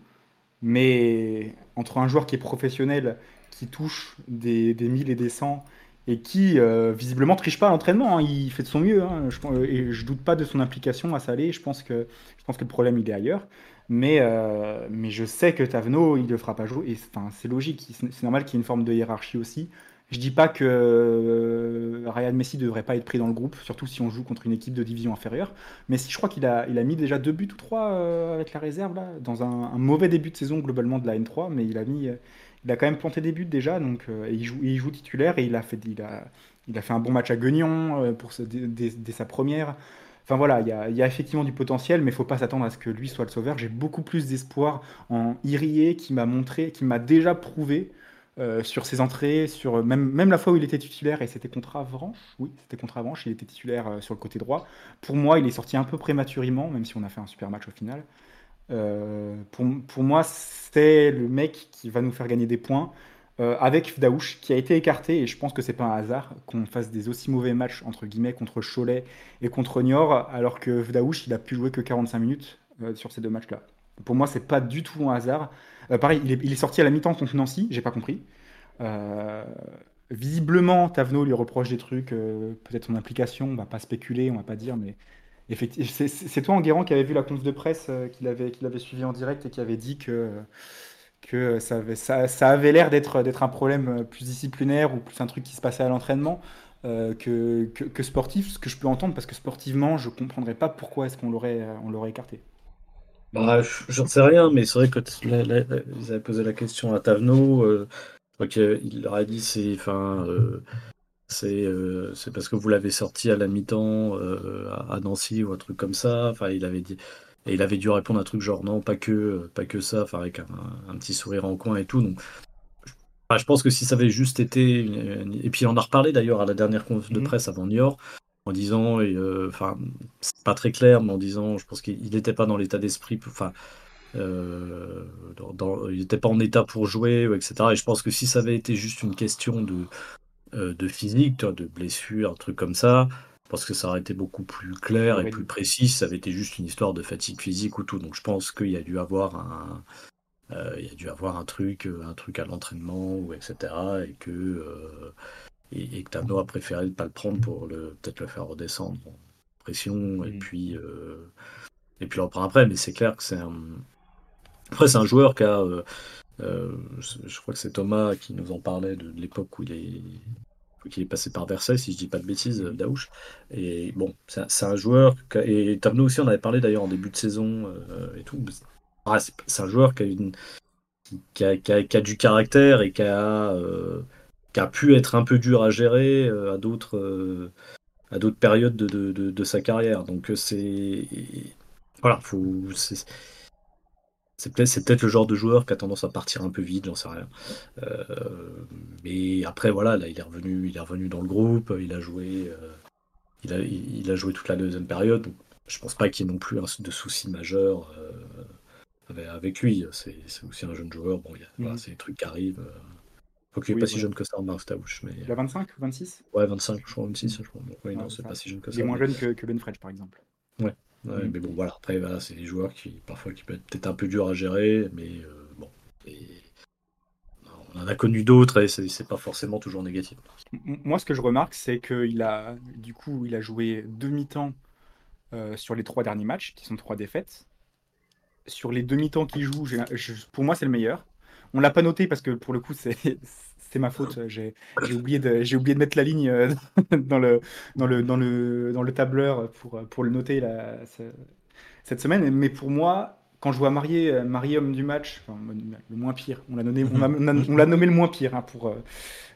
mais entre un joueur qui est professionnel, qui touche des, des 1000 et des 100 et qui euh, visiblement triche pas à l'entraînement, hein. il fait de son mieux. hein. Je, et je doute pas de son implication à Salé. Je pense que je pense que le problème il est ailleurs. Mais, euh, mais je sais que Tavenot il le fera pas jouer. Et c'est logique, c'est normal qu'il y ait une forme de hiérarchie aussi. Je dis pas que euh, Ryan Messi devrait pas être pris dans le groupe, surtout si on joue contre une équipe de division inférieure. Mais si je crois qu'il a, il a mis déjà deux buts ou trois euh, avec la réserve là, dans un, mauvais début de saison globalement de la N3, mais il a mis, euh, il a quand même planté des buts déjà, donc il joue, il joue titulaire et il a fait, il a, il a fait un bon match à Guignon pour ce- dès sa première. Enfin voilà, il y a, il y a effectivement du potentiel, mais il faut pas s'attendre à ce que lui soit le sauveur. J'ai beaucoup plus d'espoir en Irie qui m'a montré, qui m'a déjà prouvé euh, sur ses entrées, sur même, même la fois où il était titulaire, et c'était contre Avranches, oui, c'était contre Avranches, il était titulaire euh, sur le côté droit. Pour moi, il est sorti un peu prématurément, même si on a fait un super match au final. Euh, pour, pour moi, c'est le mec qui va nous faire gagner des points. Euh, avec Fdaouche qui a été écarté et je pense que c'est pas un hasard qu'on fasse des aussi mauvais matchs entre guillemets contre Cholet et contre Niort alors que Fdaouche il a pu jouer que 45 minutes euh, sur ces deux matchs là. Pour moi c'est pas du tout un hasard. Euh, pareil il est, sorti à la mi-temps contre Nancy, j'ai pas compris. visiblement Tavenot lui reproche des trucs, peut-être son implication, on va pas spéculer, on va pas dire mais effectivement c'est toi Enguerrand qui avait vu la conf de presse qu'il avait, suivi en direct et qui avait dit que ça avait, l'air d'être, un problème plus disciplinaire ou plus un truc qui se passait à l'entraînement euh, que, que, sportif, ce que je peux entendre, parce que sportivement, je ne comprendrais pas pourquoi est-ce qu'on l'aurait, on l'aurait écarté. Bah, j'en sais rien, mais c'est vrai que là, là, ils avaient posé la question à Tavenot, euh, il leur a dit c'est, enfin, euh, c'est, euh, c'est parce que vous l'avez sorti à la mi-temps euh, à Nancy ou un truc comme ça. Enfin, il avait dit, et il avait dû répondre à un truc genre non, pas que, pas que ça, enfin avec un, un, petit sourire en coin et tout. Donc, je pense que si ça avait juste été. Une... Et puis on a reparlé d'ailleurs à la dernière conférence de presse avant Niort, en disant, euh, enfin, c'est pas très clair, mais en disant, je pense qu'il n'était pas dans l'état d'esprit, enfin. Euh, dans, dans, il n'était pas en état pour jouer, etc. Et je pense que si ça avait été juste une question de, euh, de physique, de blessure, un truc comme ça, parce que ça aurait été beaucoup plus clair et plus précis. Ça avait été juste une histoire de fatigue physique ou tout. Donc je pense qu'il y a dû avoir un, euh, il y a dû avoir un truc, un truc à l'entraînement ou etc. Et que euh, et, et, que Tano a préféré ne pas le prendre pour le peut-être le faire redescendre en pression et puis euh, et puis le reprendre après. Mais c'est clair que c'est un après c'est un joueur qui a euh, je crois que c'est Thomas qui nous en parlait de, de l'époque où il est qui est passé par Versailles, si je dis pas de bêtises, Daouche. Et bon, c'est un joueur. Et Tableau aussi, on avait parlé d'ailleurs en début de saison euh, et tout. Ah, c'est un joueur qui a, une, qui, a, qui, a, qui a, du caractère et qui a, euh, qui a pu être un peu dur à gérer euh, à d'autres euh, à d'autres périodes de, de, de, de, sa carrière. Donc c'est voilà, faut c'est peut-être peut le genre de joueur qui a tendance à partir un peu vite, j'en sais rien. Euh, mais après voilà, là il est revenu, il est revenu dans le groupe, il a joué, euh, il, a, il, a joué toute la deuxième période. Donc je pense pas qu'il y ait non plus de soucis majeurs euh, avec, lui. C'est aussi un jeune joueur. Bon, il y a, mmh. voilà, c'est des trucs qui arrivent. N'est oui, pas ouais. si jeune que ça, Marc Stavouche. Mais... Il a 25 ou 26 Ouais, 25, je crois, 26, je crois. Donc, oui, ouais, non, c'est pas si jeune que ça. Il est moins jeune que, que Ben Fredge, par exemple. Ouais. Ouais, mmh. Mais bon, voilà, après, voilà, c'est des joueurs qui, parfois, qui peuvent être peut-être un peu durs à gérer, mais euh, bon. Et... On en a connu d'autres et c'est pas forcément toujours négatif. Moi, ce que je remarque, c'est qu'il a, du coup, il a joué demi-temps euh, sur les trois derniers matchs, qui sont trois défaites. Sur les demi-temps qu'il joue, pour moi, c'est le meilleur. On l'a pas noté parce que, pour le coup, c'est ma faute. J'ai oublié, de, oublié de mettre la ligne euh, dans le, dans le, dans le, dans le tableur pour, pour le noter là, cette semaine. Mais pour moi, quand je vois marier, marier homme du match, le moins pire, on l'a nommé, on a, on a nommé le moins pire hein, pour,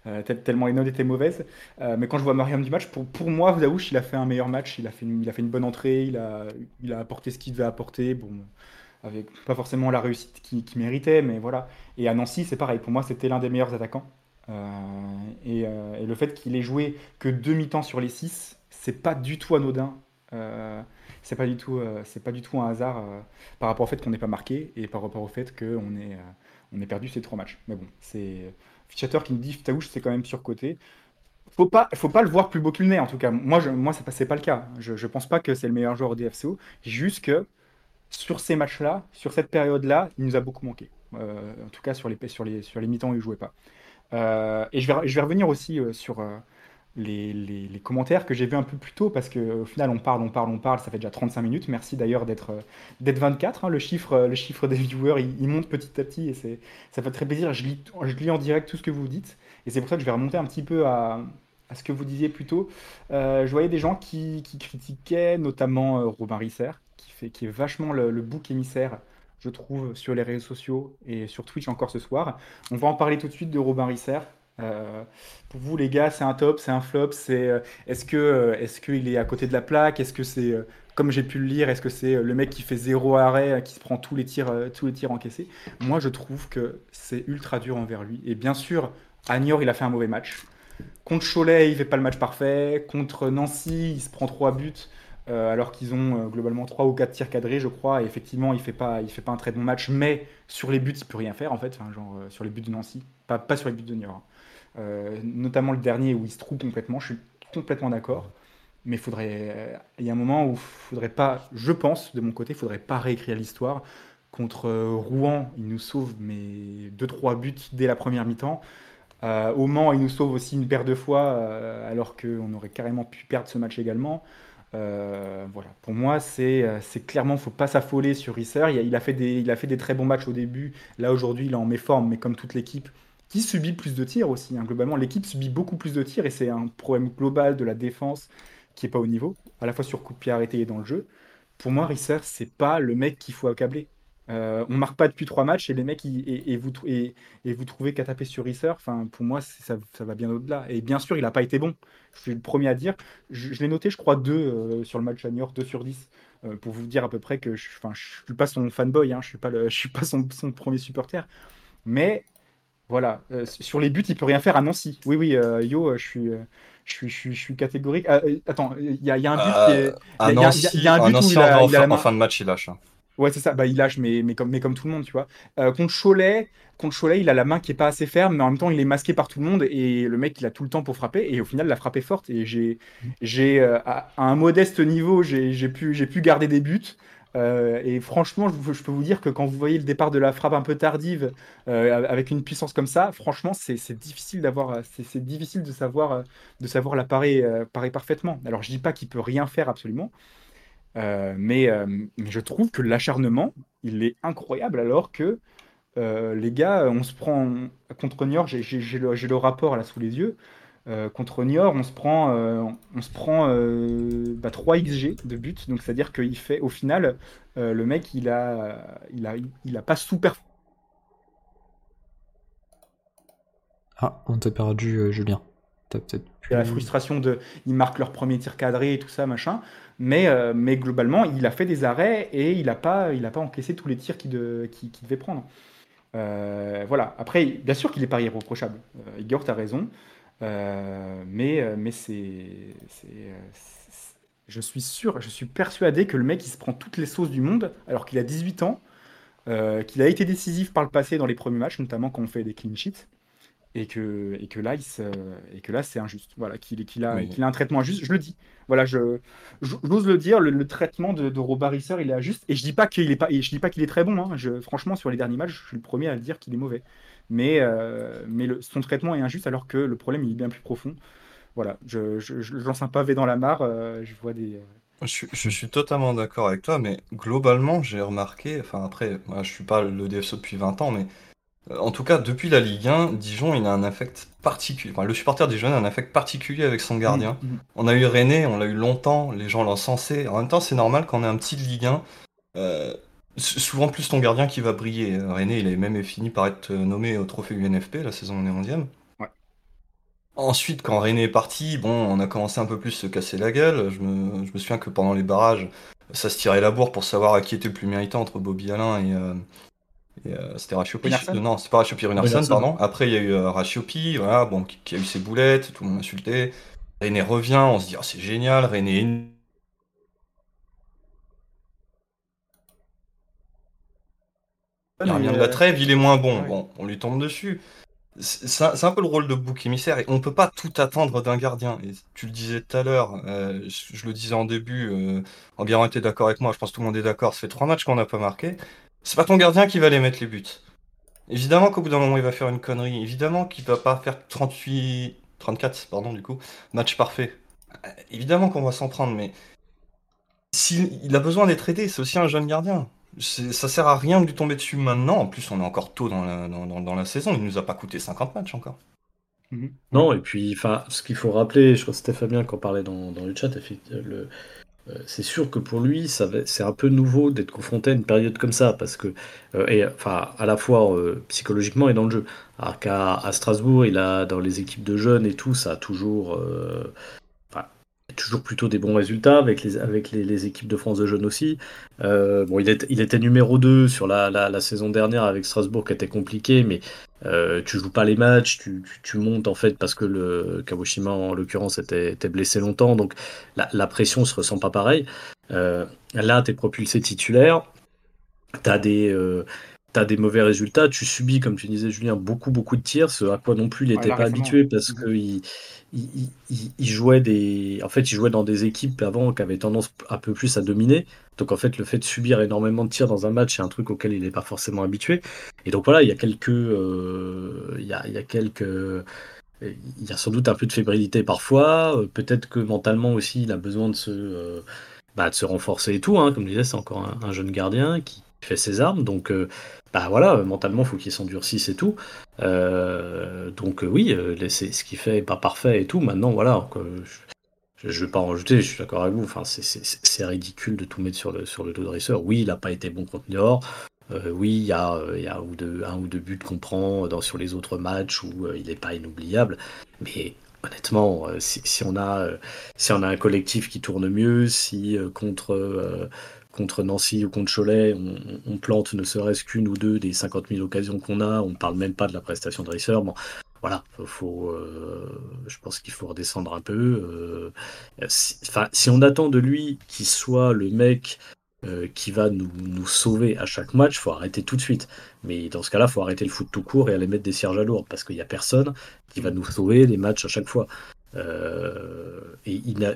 euh, tellement les notes étaient mauvaises. Euh, mais quand je vois marier homme du match, pour, pour moi, Daouche, il a fait un meilleur match. Il a fait une, il a fait une bonne entrée. Il a, il a apporté ce qu'il devait apporter. Bon avec pas forcément la réussite qu'il qui méritait, mais voilà. Et à Nancy, c'est pareil. Pour moi, c'était l'un des meilleurs attaquants. Euh, et, euh, et, le fait qu'il ait joué que demi-temps sur les 6, c'est pas du tout anodin. Euh, c'est pas du tout, pas du tout un hasard par rapport au fait qu'on n'ait pas marqué et par rapport au fait qu'on ait, on ait perdu ces trois matchs. Mais bon, c'est Fichater qui me dit Taouche, c'est quand même surcoté faut pas, faut pas le voir plus beau qu'il n'est en tout cas. Moi, je, moi, pas, pas le cas. Je, je pense pas que c'est le meilleur joueur des FCO. Juste que sur ces matchs-là, sur cette période-là, il nous a beaucoup manqué. Euh, en tout cas, sur les, sur les, sur les mi-temps où il jouait pas. Euh, et je vais, je vais revenir aussi euh, sur les, les, commentaires que j'ai vus un peu plus tôt, parce qu'au final, on parle, on parle, on parle, ça fait déjà 35 minutes. Merci d'ailleurs d'être 24. Hein, le, chiffre, le chiffre des viewers, il, il monte petit à petit, et ça fait très plaisir. Je lis, je lis en direct tout ce que vous dites, et c'est pour ça que je vais remonter un petit peu à, à ce que vous disiez plus tôt. je voyais des gens qui, qui critiquaient, notamment Robin Risser, qui, est vachement le, bouc émissaire je trouve, sur les réseaux sociaux et sur Twitch encore ce soir. On va en parler tout de suite de Robin Risser. Euh, pour vous, les gars, c'est un top, c'est un flop, c'est euh, est-ce que euh, est-ce qu'il est à côté de la plaque, est-ce que c'est comme j'ai pu le lire, est-ce que c'est le mec qui fait zéro arrêt, qui se prend tous les tirs, tous les tirs encaissés? Moi, je trouve que c'est ultra dur envers lui. Et bien sûr, à Niort, il a fait un mauvais match. Contre Cholet, il fait pas le match parfait. Contre Nancy, il se prend trois buts. Euh, alors qu'ils ont euh, globalement trois ou quatre tirs cadrés, je crois. Et effectivement, il fait pas, il fait pas un très bon match, mais sur les buts, il peut rien faire en fait. Genre euh, sur les buts de Nancy, pas, sur les buts de Niort. hein. Notamment le dernier où il se trouve complètement. Je suis complètement d'accord. Mais il y a un moment où faudrait pas, je pense de mon côté, faudrait pas réécrire l'histoire. Contre Rouen, il nous sauve mais deux trois buts dès la première mi-temps. Au Mans, il nous sauve aussi une paire de fois, alors qu'on aurait carrément pu perdre ce match également. Euh, voilà. Pour moi, c'est euh, clairement, faut pas s'affoler sur Risser. Il, a- il a fait des, il très bons matchs au début. Là, aujourd'hui, il est en méforme, mais comme toute l'équipe, qui subit plus de tirs aussi. hein. Globalement, l'équipe subit beaucoup plus de tirs et c'est un problème global de la défense qui est pas au niveau, à la fois sur coup de pied arrêté et dans le jeu. Pour moi, Risser, c'est pas le mec qu'il faut accabler. Euh, on marque pas depuis trois matchs et les mecs ils- et, et vous et, et vous trouvez qu'à taper sur Risser, enfin pour moi ça, ça va bien au-delà. Et bien sûr il a pas été bon. Je suis le premier à dire. Je, je l'ai noté je crois deux euh, sur le match à New York, 2 sur 10 euh, pour vous dire à peu près que je, je suis pas son fanboy, hein, je suis pas le, je suis pas son, son premier supporter. Mais voilà, euh, sur les buts il peut rien faire à Nancy. Oui oui euh, yo euh, je suis je suis, je suis, je suis catégorique. Ah, attends, il y y a un but qui est- à y a- il y a- Nancy, y a un à but où Nancy, il en, a- en il a la en fin de match, il lâche. Ouais, c'est ça. Bah, il lâche, mais, mais, comme, mais comme tout le monde, tu vois. Euh, contre Cholet, contre il a la main qui est pas assez ferme, mais en même temps, il est masqué par tout le monde. Et le mec, il a tout le temps pour frapper. Et au final, la frappe est forte. Et j'ai, j'ai euh, à, un modeste niveau, j'ai pu, j'ai pu garder des buts. Euh, et franchement, je, peux vous dire que quand vous voyez le départ de la frappe un peu tardive, euh, avec une puissance comme ça, franchement, c'est difficile d'avoir, c'est difficile de savoir, de savoir la parer, parer parfaitement. Alors, je dis pas qu'il peut rien faire absolument. Euh, mais, euh, mais je trouve que l'acharnement, il est incroyable alors que euh, les gars, on se prend contre Niort, j'ai le, rapport là sous les yeux. Contre Niort, on se prend, on se prend euh, bah, 3 XG de but, donc c'est-à-dire qu'il fait au final, le mec il a, il a, il a pas super. Ah, on t'a perdu, Julien. T'as peut-être pu... La frustration de, ils marquent leur premier tir cadré et tout ça machin, mais, euh, mais globalement il a fait des arrêts et il a pas, pas encaissé tous les tirs qu'il de, qu'il- qu'il devait prendre. Euh, voilà. Après, bien sûr qu'il est pas irréprochable. Euh, Igor, tu raison. Euh, mais mais c'est, je suis sûr, je suis persuadé que le mec, il se prend toutes les sauces du monde, alors qu'il a 18 ans, qu'il a été décisif par le passé dans les premiers matchs, notamment quand on fait des clean sheets, et que, et que là, il se, et que là, c'est injuste. Voilà, qu'il, qu'il a, Oui. qu'il a un traitement injuste. Je le dis. Voilà, je, j'ose le dire, le, le traitement de, de Robert Risser, il est injuste. Et je dis pas qu'il est pas, et je dis pas qu'il est très bon. hein. Je, franchement, sur les derniers matchs, je suis le premier à le dire qu'il est mauvais. Mais, euh, mais le- son traitement est injuste alors que le problème il est bien plus profond. Voilà, je, je, je lance un pavé dans la mare. euh, je vois des. Je, suis- je suis totalement d'accord avec toi, mais globalement, j'ai remarqué, enfin après, moi, je suis pas le DFSO depuis 20 ans, mais en tout cas, depuis la Ligue 1, Dijon, il a un affect particulier. Enfin, le supporter dijonnais a un affect particulier avec son gardien. mm, mm. On a eu René, on l'a eu longtemps, les gens l'ont censé. En même temps, c'est normal quand on est un petit de Ligue 1. euh, souvent plus ton gardien qui va briller. Euh, René, il est même fini par être euh, nommé au trophée UNFP la saison on est 11e. Ouais. Ensuite, quand René est parti, bon, on a commencé un peu plus se casser la gueule. Je me, je me souviens que pendant les barrages, ça se tirait la bourre pour savoir à qui était le plus méritant entre Bobby Alain et. euh, et, euh, c'était Rachiopi. Euh, non, c'est pas Rachiopi, pardon. Après, il y a eu euh, Rachiopi, voilà, bon, qui, qui a eu ses boulettes, tout le monde insulté. René revient, on se dit, Ah, c'est génial, René est Il revient de la trêve, il est moins bon. Ouais. Bon, on lui tombe dessus. C'est un, peu le rôle de bouc émissaire et on peut pas tout attendre d'un gardien. Et tu le disais tout à l'heure, euh, je, je le disais en début, euh, était d'accord avec moi, je pense que tout le monde est d'accord, ça fait trois matchs qu'on n'a pas marqué. C'est pas ton gardien qui va aller mettre les buts. Évidemment qu'au bout d'un moment il va faire une connerie, évidemment qu'il va pas faire 38, 34, pardon du coup, match parfait. Euh, Évidemment qu'on va s'en prendre, mais s'il il a besoin d'être aidé, c'est aussi un jeune gardien. Ça sert à rien de lui tomber dessus maintenant. En plus, on est encore tôt dans la, dans, dans- la saison. Il nous a pas coûté 50 matchs encore. Mhm. Non, et puis, ce qu'il faut rappeler, je crois que c'était Fabien qui en parlait dans, le chat, le, c'est sûr que pour lui, c'est un peu nouveau d'être confronté à une période comme ça, parce que, euh, et, enfin, à la fois euh, psychologiquement et dans le jeu. Alors qu'à Strasbourg, il a dans les équipes de jeunes et tout, ça a toujours, euh, toujours plutôt des bons résultats avec les, avec les, équipes de France de jeunes aussi. Euh, bon, il, il était numéro 2 sur la, la, saison dernière avec Strasbourg qui était compliqué, mais euh, tu joues pas les matchs, tu, tu, montes en fait parce que le Kagoshima en l'occurrence était, blessé longtemps, donc la, la pression se ressent pas pareil. Euh, là, tu es propulsé titulaire, tu as des. Euh, T'as des mauvais résultats, tu subis, comme tu disais Julien, beaucoup beaucoup de tirs, ce à quoi non plus il n'était pas habitué parce que il, il, il- jouait des, en fait, il jouait dans des équipes avant qui avaient tendance un peu plus à dominer. Donc en fait, le fait de subir énormément de tirs dans un match, c'est un truc auquel il n'est pas forcément habitué. Et donc voilà, il y a quelques, euh, il y a, il y a quelques, il y a sans doute un peu de fébrilité parfois. Euh, Peut-être que mentalement aussi, il a besoin de se, euh, bah, de se renforcer et tout. Hein. Comme je disais, c'est encore un, un jeune gardien qui fait ses armes. Donc euh, bah voilà, euh, mentalement, faut qu'il s'endurcisse et tout. Euh, donc euh, oui, c'est ce qu'il fait est pas parfait et tout. Maintenant, voilà. je, je vais pas en rajouter, je suis d'accord avec vous. Enfin, c'est- ridicule de tout mettre sur le, sur le dos de. Oui, il n'a pas été bon contre Niort. Euh, oui, il y a, y a un, ou deux, un ou deux buts qu'on prend dans, sur les autres matchs où il n'est pas inoubliable. Mais honnêtement, si, on a, si on a un collectif qui tourne mieux, si contre, contre Nancy ou contre Cholet, on, plante ne serait-ce qu'une ou deux des 50 000 occasions qu'on a, on ne parle même pas de la prestation de Racer. Bon, voilà, faut, euh, je pense qu'il faut redescendre un peu. euh, si, on attend de lui qu'il soit le mec euh, qui va nous, sauver à chaque match, faut arrêter tout de suite. Mais dans ce cas-là, faut arrêter le foot tout court et aller mettre des cierges à lourd parce qu'il n'y a personne qui va nous sauver les matchs à chaque fois. Et il n'a,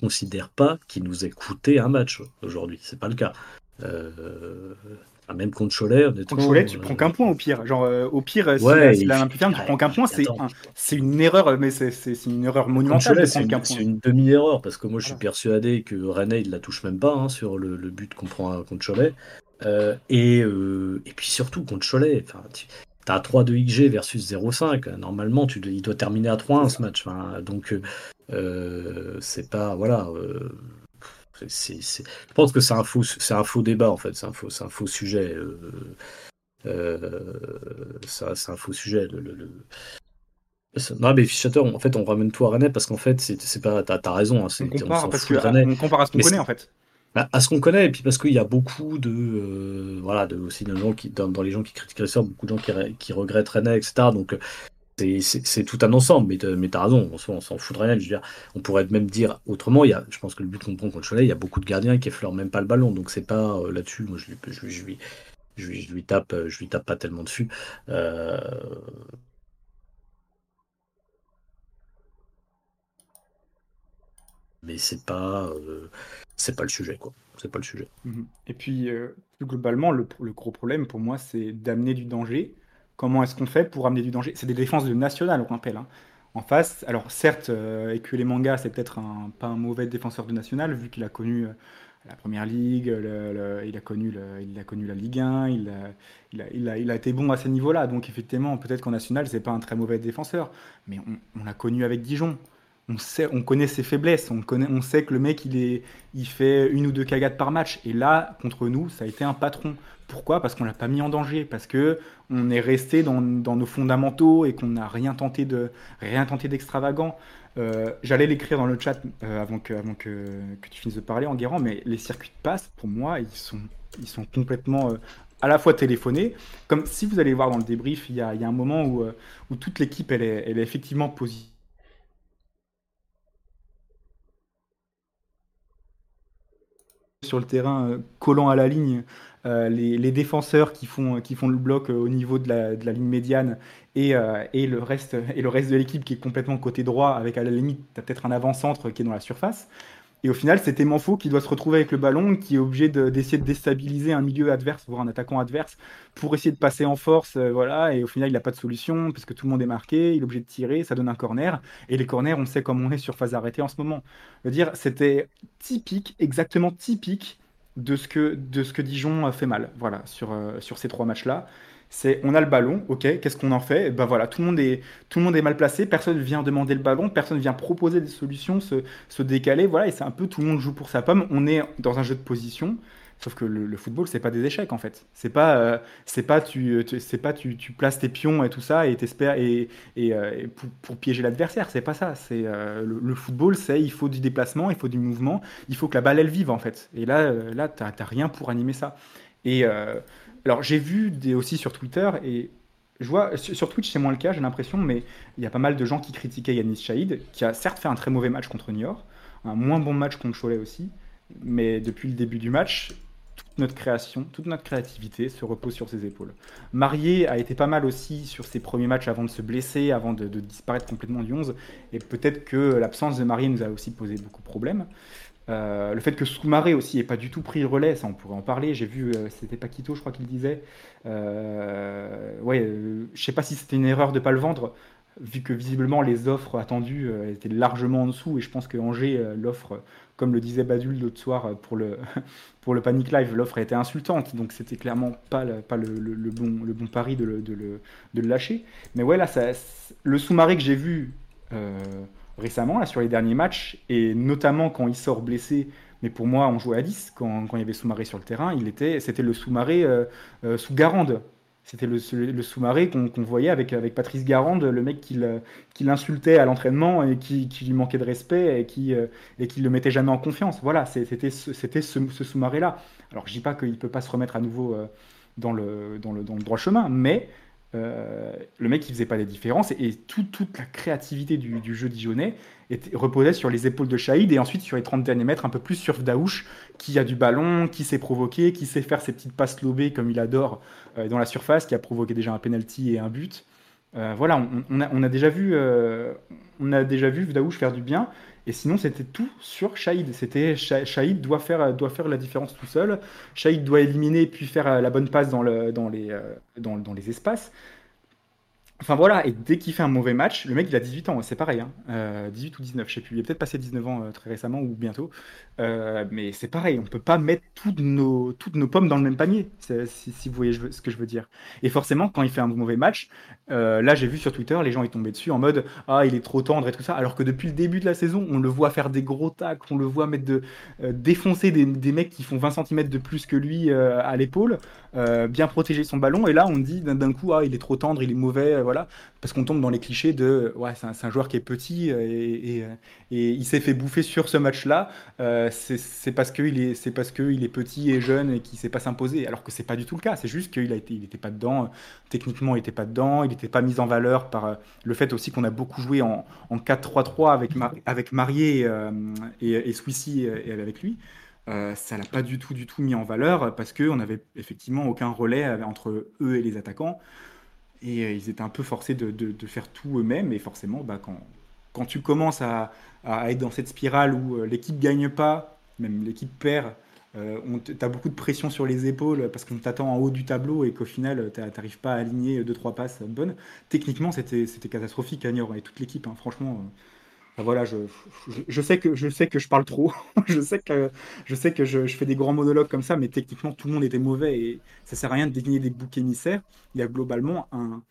considère pas qu'il nous ait coûté un match aujourd'hui. C'est pas le cas. Euh, même contre Cholet. Contre Cholet, tu euh, prends qu'un point au pire. Genre, euh, au pire, si Ouais, la, tu prends qu'un point. C'est un- une erreur, mais c'est une erreur monumentale c'est une, demi-erreur parce que moi je suis persuadé que René il la touche même pas hein, sur le, le but qu'on prend contre Cholet. Et, et puis surtout contre Cholet, tu as 3 de XG versus 0,5. Normalement, tu, il doit terminer à 3-1 ce match. Enfin, donc, euh, c'est pas. Voilà. euh, c'est- c'est- je pense que c'est un, faux, c'est un faux débat en fait, c'est un faux, c'est un faux sujet. euh, euh, ça, c'est un faux sujet. le- le- le- non, mais Fischater, en fait, on ramène tout à Rennes parce qu'en fait, c'est pas. T'as as raison, hein, c'est- On on compare s'en parce que on compare à ce qu'on connaît en fait. Bah, à ce qu'on connaît, et puis parce qu'il y a beaucoup de. euh, voilà, aussi gens qui, dans, les gens qui critiquent ça, beaucoup de gens qui, qui regrettent Rennes, etc. Donc, euh, c'est- tout un ensemble, mais, t'as- raison, on, on s'en fout de Rennes. Je veux dire, on pourrait même dire autrement, il y a, je pense que le but qu'on prend contre Cholet, il y a beaucoup de gardiens qui effleurent même pas le ballon, donc c'est pas euh, là-dessus, moi je lui, je, je, je, tape, je lui tape pas tellement dessus. Euh, mais c'est pas, euh, c'est pas le sujet, quoi. C'est pas le sujet. Mhm. Et puis, euh, globalement, le, gros problème pour moi, c'est d'amener du danger. Comment est-ce qu'on fait pour amener du danger? C'est des défenses de national, on rappelle. hein. En face, alors certes, euh, Ekule Manga, c'est peut-être un, pas un mauvais défenseur de national, vu qu'il a connu euh, la première ligue, il, a connu il a connu la Ligue 1, il a, il a, il a- été bon à ces niveaux-là. Donc effectivement, peut-être qu'en national, c'est pas un très mauvais défenseur. Mais on l'a connu avec Dijon. On, connaît ses faiblesses, on, sait que le mec, il, fait une ou deux cagades par match. Et là, contre nous, ça a été un patron. Pourquoi? Parce qu'on l'a pas mis en danger, parce que on est resté dans, nos fondamentaux et qu'on n'a rien tenté d'extravagant. Euh, J'allais l'écrire dans le chat euh, avant, que, tu finisses de parler, Enguerrand, mais les circuits de passe, pour moi, ils sont, ils complètement euh, à la fois téléphonés. Comme si vous allez voir dans le débrief, il y a, un moment où, toute l'équipe, elle est, effectivement positionnée. Sur le terrain, euh, collant à la ligne, euh, les, défenseurs qui font, le bloc euh, au niveau de la, ligne médiane et, le reste, et le reste de l'équipe qui est complètement côté droit, avec à la limite, peut-être un avant-centre qui est dans la surface. Et au final, c'est Manfo qui doit se retrouver avec le ballon, qui est obligé de- d'essayer de, déstabiliser un milieu adverse, voire un attaquant adverse, pour essayer de passer en force. euh, voilà. Et au final, il n'a pas de solution, parce que tout le monde est marqué, il est obligé de tirer, ça donne un corner. Et les corners, on sait comment on est sur phase arrêtée en ce moment. Je veux dire, c'était typique, exactement typique de ce que, de ce que Dijon fait mal, voilà, sur, euh, sur ces trois matchs-là. C'est on a le ballon, ok, qu'est-ce qu'on en fait? Ben voilà, tout le, monde est, tout le monde est mal placé, personne vient demander le ballon, personne vient proposer des solutions, se, se décaler, voilà, et c'est un peu tout le monde joue pour sa pomme. On est dans un jeu de position, Sauf que le, football, c'est pas des échecs en fait. C'est pas, euh, c'est pas, tu, pas tu, tu places tes pions et tout ça et t'espères et, et, euh, pour, piéger l'adversaire. C'est pas ça. C'est euh, le, le football, c'est il faut du déplacement, il faut du mouvement, il faut que la balle elle vive en fait. Et là, là, t'as t'as rien pour animer ça. Et alors j'ai vu des, aussi sur Twitter et je vois sur Twitch c'est moins le cas, j'ai l'impression, mais il y a pas mal de gens qui critiquaient Yanis Shahid, qui a certes fait un très mauvais match contre Niort, un moins bon match contre Cholet aussi, mais depuis le début du match, toute notre création, toute notre créativité se repose sur ses épaules. Marié a été pas mal aussi sur ses premiers matchs avant de se blesser, avant de, de disparaître complètement du 11, et peut-être que l'absence de Marié nous a aussi posé beaucoup de problèmes. Euh, le fait que Soumaré aussi ait pas du tout pris le relais, ça on pourrait en parler. J'ai vu, euh, c'était Paquito, je crois qu'il disait. Euh, ouais, euh, je sais pas si c'était une erreur de pas le vendre, vu que visiblement les offres attendues étaient largement en dessous. Et je pense que Angers, l'offre, comme le disait Badul l'autre soir pour le, pour le Panic Live, l'offre était insultante. Donc c'était clairement pas, le, pas le, bon, le bon pari de le, de de lâcher. Mais ouais, là, ça, le sous-marin que j'ai vu récemment, sur les derniers matchs, et notamment quand il sort blessé. Mais pour moi, on jouait à 10 quand, il y avait Soumaré sur le terrain. Il était, c'était le Soumaré euh, euh, sous Garande. C'était le, le Soumaré qu'on voyait avec, avec Patrice Garande, le mec qui l'insultait à l'entraînement et qui, lui manquait de respect et qui, euh, le mettait jamais en confiance. Voilà, c'est- c'était ce, c'était ce, ce Soumaré-là. Alors je dis pas qu'il peut pas se remettre à nouveau euh, dans le, dans le, dans le droit chemin, mais euh, le mec il faisait pas des différences et, et tout- toute la créativité du, jeu dijonnais était, reposait sur les épaules de Shahid et ensuite sur les 30 derniers mètres un peu plus sur Daouche qui a du ballon, qui sait provoquer, qui sait faire ses petites passes lobées comme il adore euh, dans la surface, qui a provoqué déjà un penalty et un but. Euh, voilà, on, a, on a déjà vu, on a déjà vu Daouche faire du bien. Et sinon, c'était tout sur Shahid. C'était Sha- Shahid doit faire, la différence tout seul. Shahid doit éliminer puis faire euh, la bonne passe dans, euh, les espaces. Enfin voilà, et dès qu'il fait un mauvais match, le mec il a 18 ans, c'est pareil, hein. Euh, 18 ou 19, je sais plus, il est peut-être passé 19 ans euh, très récemment ou bientôt, Euh, mais c'est pareil, on peut pas mettre toutes nos, toutes nos pommes dans le même panier, si, vous voyez ce que je veux dire. Et forcément, quand il fait un mauvais match, là j'ai vu sur Twitter, les gens ils tombaient dessus en mode Ah, il est trop tendre et tout ça, alors que depuis le début de la saison, on le voit faire des gros tacles, on le voit mettre de, défoncer des, des mecs qui font 20 cm de plus que lui à l'épaule, bien protéger son ballon, et là on dit d'un coup, ah, il est trop tendre, il est mauvais, voilà, parce qu'on tombe dans les clichés de ouais, c'est un, joueur qui est petit euh, euh, et il s'est fait bouffer sur ce match-là, euh, c'est parce qu'il est, c'est parce qu'il est petit et jeune et qu'il sait pas s'imposer, alors que c'est pas du tout le cas, c'est juste qu'il a été, il était pas dedans, techniquement il était pas dedans, il n'était pas mis en valeur par le fait aussi qu'on a beaucoup joué en, en 4-3-3 avec, avec Marié et, Swissy et avec lui. Euh, ça l'a pas du tout, du tout mis en valeur parce qu'on n'avait effectivement aucun relais entre eux et les attaquants. Et euh, ils étaient un peu forcés de, faire tout eux-mêmes. Et forcément, bah, quand, quand tu commences à, à être dans cette spirale où euh, l'équipe gagne pas, même l'équipe perd, euh, on t- t'as beaucoup de pression sur les épaules parce qu'on t'attend en haut du tableau et qu'au final, t'a- t'arrives pas à aligner deux trois passes bonnes. Techniquement, c'était catastrophique à et toute l'équipe. hein. franchement, voilà, je, je, sais que je sais que je parle trop. je sais que je sais que je, fais des grands monologues comme ça, mais techniquement, tout le monde était mauvais et ça sert à rien de désigner des boucs émissaires. Il y a globalement un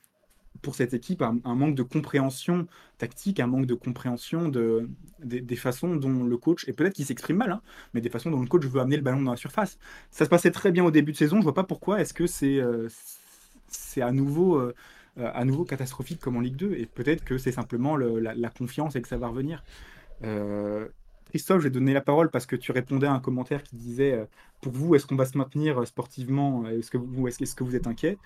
pour cette équipe un, manque de compréhension tactique, un manque de compréhension de, des, façons dont le coach, et peut-être qu'il s'exprime mal, hein, mais des façons dont le coach veut amener le ballon dans la surface. Ça se passait très bien au début de saison, je vois pas pourquoi est-ce que c'est euh, à nouveau, euh, à nouveau catastrophique comme en Ligue 2, et peut-être que c'est simplement le- la, confiance et que ça va revenir. Euh, Christophe, je vais donner la parole parce que tu répondais à un commentaire qui disait euh, pour vous, est-ce qu'on va se maintenir euh, sportivement Est-ce que vous, est-ce que vous êtes inquiet?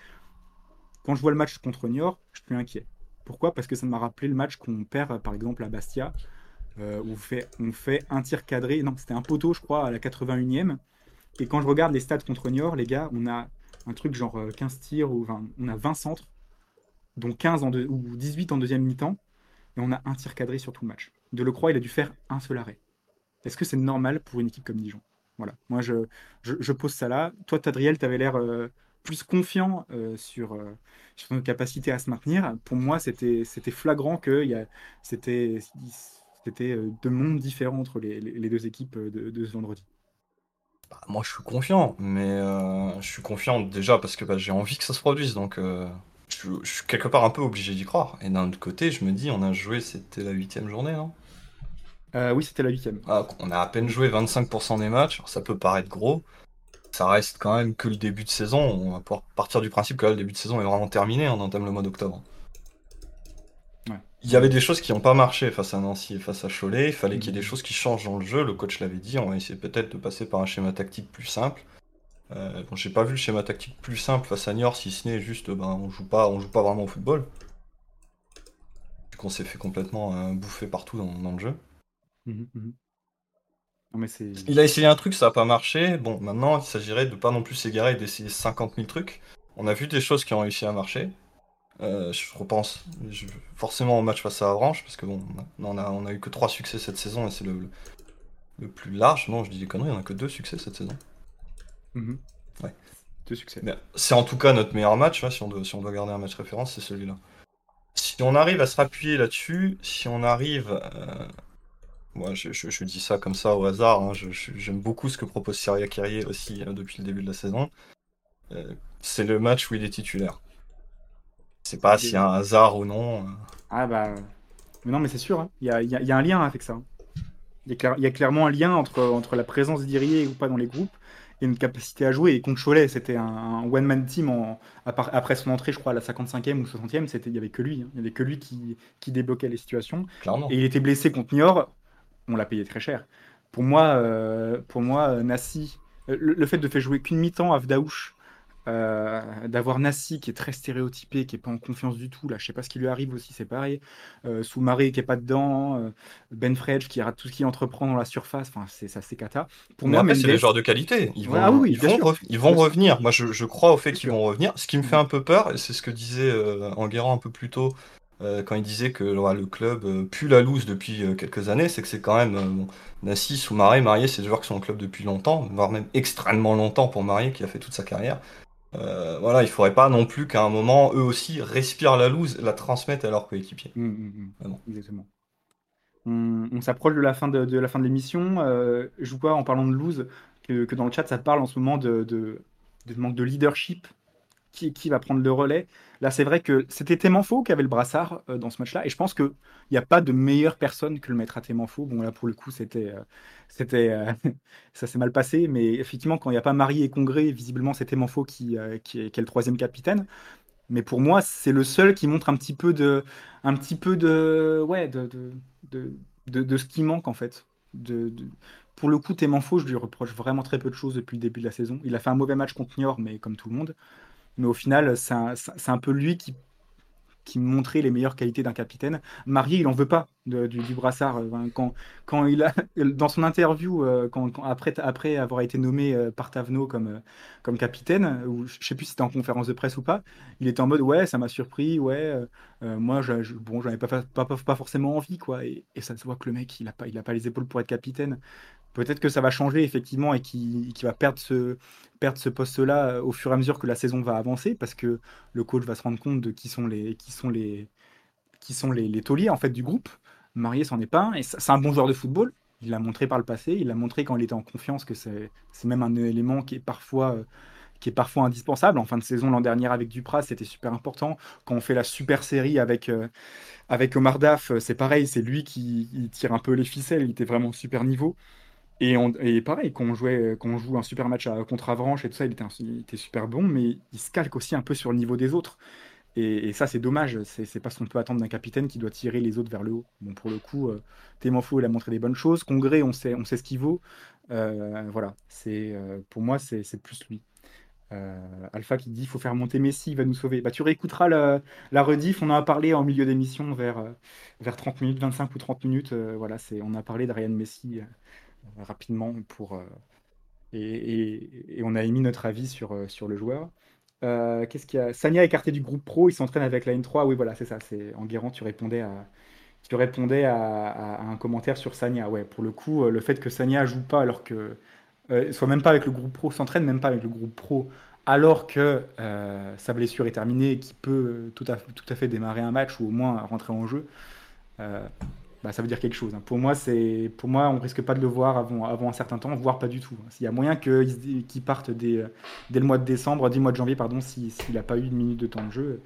Quand je vois le match contre Niort, je suis inquiet. Pourquoi? Parce que ça m'a rappelé le match qu'on perd, euh, par exemple, à Bastia, euh, où on fait, un tir cadré. Non, c'était un poteau, je crois, à la 81e. Et quand je regarde les stats contre Niort, les gars, on a un truc genre euh, 15 tirs, ou 20, on a 20 centres, dont 15 en deux- ou 18 en deuxième mi-temps, et on a un tir cadré sur tout le match. Delecroix, il a dû faire un seul arrêt. Est-ce que c'est normal pour une équipe comme Dijon? Voilà, moi je, je, pose ça là. Toi, Tadriel, tu avais l'air euh, plus confiant euh, sur, euh, sur notre capacité à se maintenir. Pour moi, c'était flagrant que c'était euh, deux mondes différents entre les, les- deux équipes de, de ce vendredi. bah, moi, je suis confiant, mais je suis confiant déjà parce que bah, j'ai envie que ça se produise, donc je, je suis quelque part un peu obligé d'y croire. Et d'un autre côté, je me dis, on a joué, c'était la huitième journée, non? Euh, oui, c'était la huitième. Ah, on a à peine joué 25% des matchs, alors ça peut paraître gros, ça reste quand même que le début de saison. On va pouvoir partir du principe que là, le début de saison est vraiment terminé, on entame le mois d'octobre. Ouais. Il y avait des choses qui n'ont pas marché face à Nancy et face à Cholet. Il fallait qu'il y ait des Mhm. choses qui changent dans le jeu. Le coach l'avait dit, on va essayer peut-être de passer par un schéma tactique plus simple. Euh, bon, j'ai pas vu le schéma tactique plus simple face à Niort, si ce n'est juste, ben, on joue pas, on joue pas vraiment au football. Vu qu'on s'est fait complètement euh, bouffer partout dans, dans le jeu. Mhm, mhm. Non, mais c'est. Il a essayé un truc, ça n'a pas marché. Bon, maintenant, il s'agirait de pas non plus s'égarer et d'essayer 50 000 trucs. On a vu des choses qui ont réussi à marcher. Euh, je repense je- forcément au match face à Avranches, parce que bon, on a, on a eu que 3 succès cette saison et c'est le, le, le plus large. Non, je dis des conneries, on a que 2 succès cette saison. Mhm. Ouais. Deux succès. C'est en tout cas notre meilleur match, hein, si, on doit, si on doit garder un match référence, c'est celui-là. Si on arrive à se rappuyer là-dessus, si on arrive... euh, Moi, je, je- je dis ça comme ça au hasard, hein, j'aime beaucoup ce que propose Syria Kyrie aussi euh, depuis le début de la saison. Euh, c'est le match où il est titulaire. C'est pas s'il y a un hasard ou non. Ah bah. Mais non, mais c'est sûr, hein. il y, a, y y un lien avec ça. Il y a, y clairement un lien entre, entre la présence d'Irier ou pas dans les groupes et une capacité à jouer. Et contre Cholet, c'était un, un one-man team en, après son entrée, je crois, à la 55e ou 60e, c'était- il y avait que lui. hein. Il y avait que lui qui, qui débloquait les situations. Clairement. Et il était blessé contre Niort, on l'a payé très cher. Pour moi, euh, pour moi euh, Nassi, euh, le, le fait de faire jouer qu'une mi-temps à Vdaouch, euh, d'avoir Nassi qui est très stéréotypé, qui est pas en confiance du tout, là, je sais pas ce qui lui arrive aussi, c'est pareil. Euh, Soumaré qui est pas dedans, euh, Ben Fredge qui rate tout ce qu'il entreprend dans la surface, enfin, c'est ça, c'est cata. Pour Mais moi, c'est des joueurs de qualité. Ils vont, ah oui, ils vont, ils vont revenir. Moi, je, je crois au fait qu'ils vont revenir. Ce qui me fait un peu peur, c'est ce que disait euh, Enguerrand un peu plus tôt, euh, quand il disait que ouais, le club pue la loose depuis quelques années, c'est que c'est quand même bon, Nassi, Soumaré, Marié, c'est des joueurs qui sont au club depuis longtemps, voire même extrêmement longtemps pour Marié, qui a fait toute sa carrière. Euh, voilà, il faudrait pas non plus qu'à un moment, eux aussi, respirent la loose, la transmettent à leurs coéquipiers. Mm, mm, mm. Vraiment. Exactement. On, on s'approche de la fin de, de la fin de l'émission. Euh, je vois en parlant de lose que, que dans le chat ça parle en ce moment de, de, de manque de leadership. Qui, va prendre le relais Là, c'est vrai que c'était Témanfo qui avait le brassard euh, dans ce match-là, et je pense qu'il n'y a pas de meilleure personne que le maître à Témanfo. Bon, là, pour le coup, c'était, euh, c'était, euh, ça s'est mal passé, mais effectivement, quand il n'y a pas Marie et Congrès, visiblement, c'est Témanfo qui, qui, est, le troisième capitaine. Mais pour moi, c'est le seul qui montre un petit peu de, un petit peu de, ouais, de, de, de, ce qui manque en fait. De- Pour le coup, Témanfo, je lui reproche vraiment très peu de choses depuis le début de la saison. Il a fait un mauvais match contre Niort, mais comme tout le monde. Mais au final, c'est un, peu lui qui, qui montrait les meilleures qualités d'un capitaine. Marié, il en veut pas de- du, du brassard. Euh, Quand, quand il a, dans son interview, euh, après, avoir été nommé euh, par Tavenot comme, comme capitaine, ou je sais plus si c'était en conférence de presse ou pas, il était en mode ouais, ça m'a surpris, ouais, moi, je, je- bon, avais pas, pas, pas, forcément envie, quoi. Et, ça se voit que le mec, il a pas, pas les épaules pour être capitaine. Peut-être que ça va changer effectivement et qu'il qu'il va perdre ce, poste-là euh, au fur et à mesure que la saison va avancer, parce que le coach va se rendre compte de qui sont les, qui qui tauliers en fait du groupe. Marié c'en est pas un, et c'est un bon joueur de football. Il l'a montré par le passé, il l'a montré quand il était en confiance que c'est même un élément qui est parfois euh, qui est parfois indispensable. En fin de saison l'an dernier avec Duprat, c'était super important. Quand on fait la super série avec euh, avec Omar Daf, c'est pareil, c'est lui qui tire un peu les ficelles, il était vraiment super niveau. Et, on- et pareil, quand on joue un super match contre Avranches et tout ça, il était, super bon, mais il se calque aussi un peu sur le niveau des autres. Et, ça, c'est dommage. C'est pas ce qu'on peut attendre d'un capitaine qui doit tirer les autres vers le haut. Bon, pour le coup, euh, Témanfo, il a montré des bonnes choses. Congrès, on sait, on sait ce qu'il vaut. Euh, voilà, c'est euh, pour moi, c'est plus lui. Euh, Alpha qui dit il faut faire monter Messi, il va nous sauver. Bah, tu réécouteras la, la rediff. On en a parlé en milieu d'émission vers, vers 30 minutes, 25 ou 30 minutes. Voilà, on a parlé de Ryan Messi rapidement pour, euh, et, et- on a émis notre avis sur, euh, sur le joueur. Euh, qu'est-ce qu'il y a? Sanya écarté du groupe pro, il s'entraîne avec la N3. Oui, voilà, c'est ça. C'est Enguerrand, tu répondais à, tu répondais à, un commentaire sur Sanya. Ouais, pour le coup, euh, le fait que Sanya joue pas alors que euh, soit même pas avec le groupe pro, s'entraîne même pas avec le groupe pro, alors que sa blessure est terminée et qu'il peut tout à, tout à fait démarrer un match ou au moins rentrer en jeu. Euh, bah, ça veut dire quelque chose. hein. Pour moi, c'est, pour moi, on risque pas de le voir avant, avant un certain temps, voire pas du tout. S'il y a moyen qu'il qu'il parte dès, dès le mois de décembre, dès le mois de janvier, pardon, si- s'il n'a pas eu une minute de temps de jeu,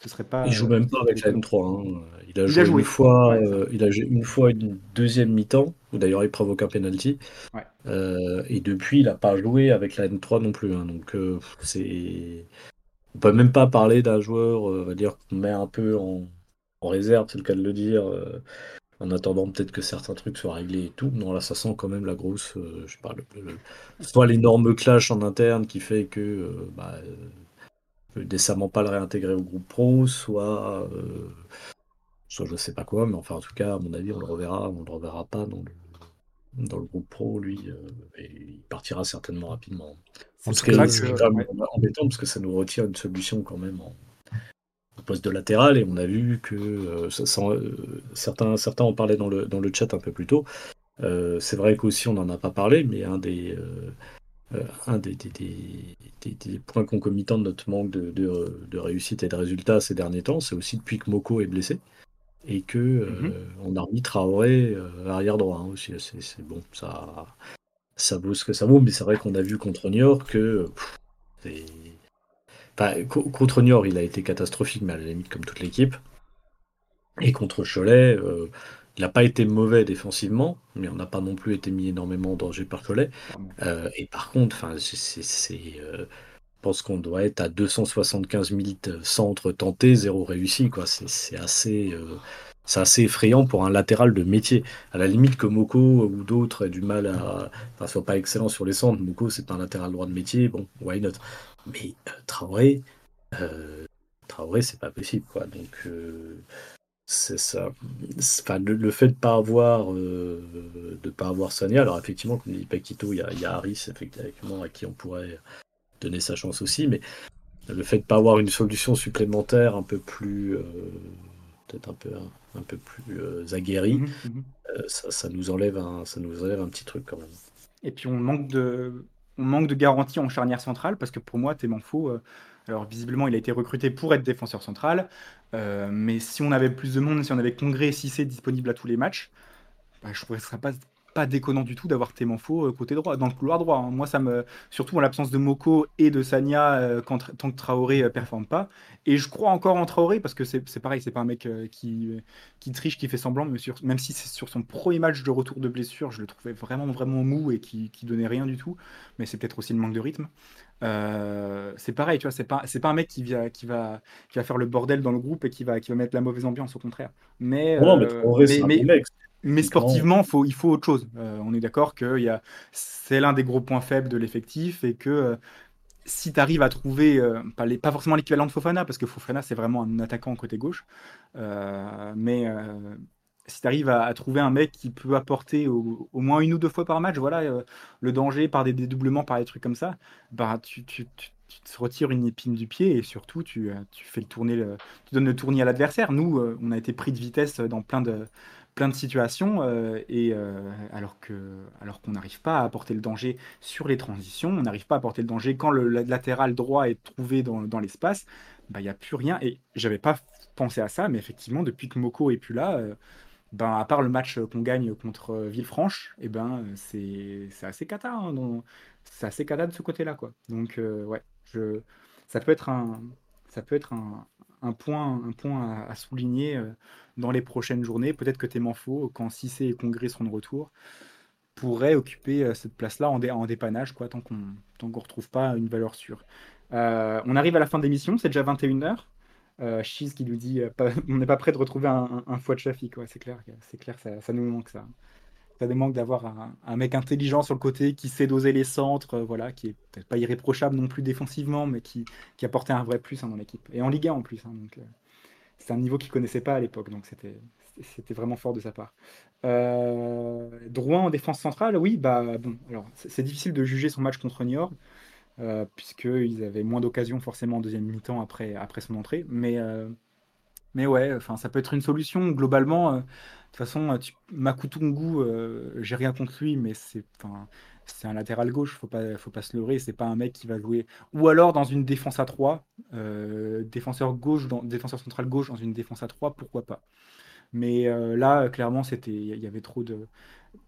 ce serait pas. Il joue euh, même pas avec la M3. hein. Il a Il joué, a joué. une fois, Ouais. euh, il a joué une fois une deuxième mi-temps, où d'ailleurs il provoque un penalty. Ouais. Euh, et depuis, il n'a pas joué avec la M3 non plus. hein. Donc euh, c'est, on peut même pas parler d'un joueur, euh, on va dire qu'on met un peu en, en réserve, c'est le cas de le dire, euh, en attendant peut-être que certains trucs soient réglés et tout. Non, là, ça sent quand même la grosse, euh, je sais pas, le- le- soit l'énorme clash en interne qui fait que euh, bah, euh, peut décemment pas le réintégrer au groupe pro, soit, euh, soit je sais pas quoi, mais enfin en tout cas, à mon avis, on le reverra, on le reverra pas dans le, dans le groupe pro, lui, euh, et il partira certainement rapidement. Qui est- ça c'est embêtant parce que ça nous retire une solution quand même en, poste de latéral et on a vu que euh, ça- ça- euh, certains, certains en parlaient dans le, dans le chat un peu plus tôt. Euh, c'est vrai qu'aussi on n'en a pas parlé, mais un des, un des, des, des- des- des points concomitants de notre manque de, de- de réussite et de résultats ces derniers temps, c'est aussi depuis que Moko est blessé et que euh, Mhm. on a remis Traoré arrière droit hein, aussi. C'est bon, ça, ça vaut ce que ça vaut, mais c'est vrai qu'on a vu contre Niort que pff, contre Niort, il a été catastrophique, mais à la limite comme toute l'équipe. Et contre Cholet, euh, il n'a pas été mauvais défensivement, mais on n'a pas non plus été mis énormément en danger par Cholet. Euh, et par contre, enfin, euh, je pense qu'on doit être à 275 000 centres tentés, zéro réussi. C'est, assez, assez effrayant pour un latéral de métier. À la limite que Moko ou d'autres aient du mal à, enfin, soient pas excellents sur les centres. Moko, c'est un latéral droit de métier. Bon, why not? Mais euh, Traoré, euh, Traoré, c'est pas possible. Quoi. Donc, euh, c'est ça. Enfin, le, le fait de pas avoir euh, de pas avoir Sonia, alors effectivement, comme dit Paquito, il y a, il y a Harris effectivement à qui on pourrait donner sa chance aussi, mais le fait de pas avoir une solution supplémentaire un peu plus peut-être un peu un, peu plus euh, aguerrie, Mhm, mhm. euh, ça, ça nous enlève un ça nous enlève un petit truc quand même. Et puis on manque de, on manque de garantie en charnière centrale parce que pour moi, Témanfo, euh, alors visiblement, il a été recruté pour être défenseur central, euh, mais si on avait plus de monde, si on avait Congrès et Cissé disponible à tous les matchs, bah, je trouverais que ce serait pas, pas déconnant du tout d'avoir Témanfo euh, côté droit, dans le couloir droit. hein. Moi, ça me, surtout en l'absence de Moko et de Sanya euh, quand, tant que Traoré euh, performe pas. Et je crois encore en Traoré parce que c'est pareil, c'est pas un mec euh, qui, qui triche, qui fait semblant, mais sur- même si c'est sur son premier match de retour de blessure, je le trouvais vraiment, vraiment mou et qui, qui donnait rien du tout. Mais c'est peut-être aussi le manque de rythme. Euh, c'est pareil, tu vois, c'est pas, c'est pas un mec qui va, qui, va, qui va faire le bordel dans le groupe et qui va, qui va mettre la mauvaise ambiance, au contraire. Mais, Non, mais euh, mais, mec. mais sportivement, faut, il faut autre chose. Euh, on est d'accord que il y a, c'est l'un des gros points faibles de l'effectif et que si tu arrives à trouver, euh, pas, les- pas forcément l'équivalent de Fofana, parce que Fofana c'est vraiment un attaquant côté gauche, euh, mais euh, si tu arrives à, trouver un mec qui peut apporter au, moins une ou deux fois par match, voilà, euh, le danger par des dédoublements, par des trucs comme ça, bah tu, te retires une épine du pied et surtout tu, euh, fais le tourner, tu donnes le tournis à l'adversaire. Nous, euh, on a été pris de vitesse dans plein de situations et alors que alors qu'on n'arrive pas à apporter le danger sur les transitions, on n'arrive pas à apporter le danger quand le la- latéral droit est trouvé dans, dans l'espace, bah il y a plus rien et j'avais pas pensé à ça, mais effectivement depuis que Moko est plus là, ben à part le match qu'on gagne contre euh, Villefranche, et ben euh, c'est assez cata, hein, c'est assez cata de ce côté-là quoi. Donc euh, ouais, je ça peut être un ça peut être un, un point, un point à, souligner euh, dans les prochaines journées. Peut-être que Témanfo, quand Cissé et Congrès seront de retour, pourrait occuper cette place-là en, dé- en dépannage, quoi, tant qu'on qu'on retrouve pas une valeur sûre. On arrive à la fin de l'émission, c'est déjà 21h. Euh, Cheese qui nous dit euh, on n'est pas prêt de retrouver un, un, foie de Shafiq. Ouais, c'est clair, c'est clair, ça, nous manque ça. Ça nous manque d'avoir un, un mec intelligent sur le côté qui sait doser les centres, euh, voilà, qui est peut-être pas irréprochable non plus défensivement, mais qui, qui apportait un vrai plus hein, dans l'équipe. Et en Ligue 1 en plus. hein, donc, euh, c'est un niveau qu'il connaissait pas à l'époque, donc c'était c'était vraiment fort de sa part. Drouin en défense centrale, oui, bah bon, alors c'est difficile de juger son match contre Niort, euh, puisqu'ils avaient moins d'occasions forcément en deuxième mi-temps après, après son entrée, mais, euh, mais ouais, enfin ça peut être une solution globalement. euh, de toute façon, tu, j'ai rien contre lui, mais c'est c'est un latéral gauche, faut pas, faut pas se leurrer, c'est pas un mec qui va jouer. Ou alors dans une défense à 3, euh, défenseur gauche, défenseur central gauche dans une défense à 3, pourquoi pas. Mais là, clairement, il y avait trop de.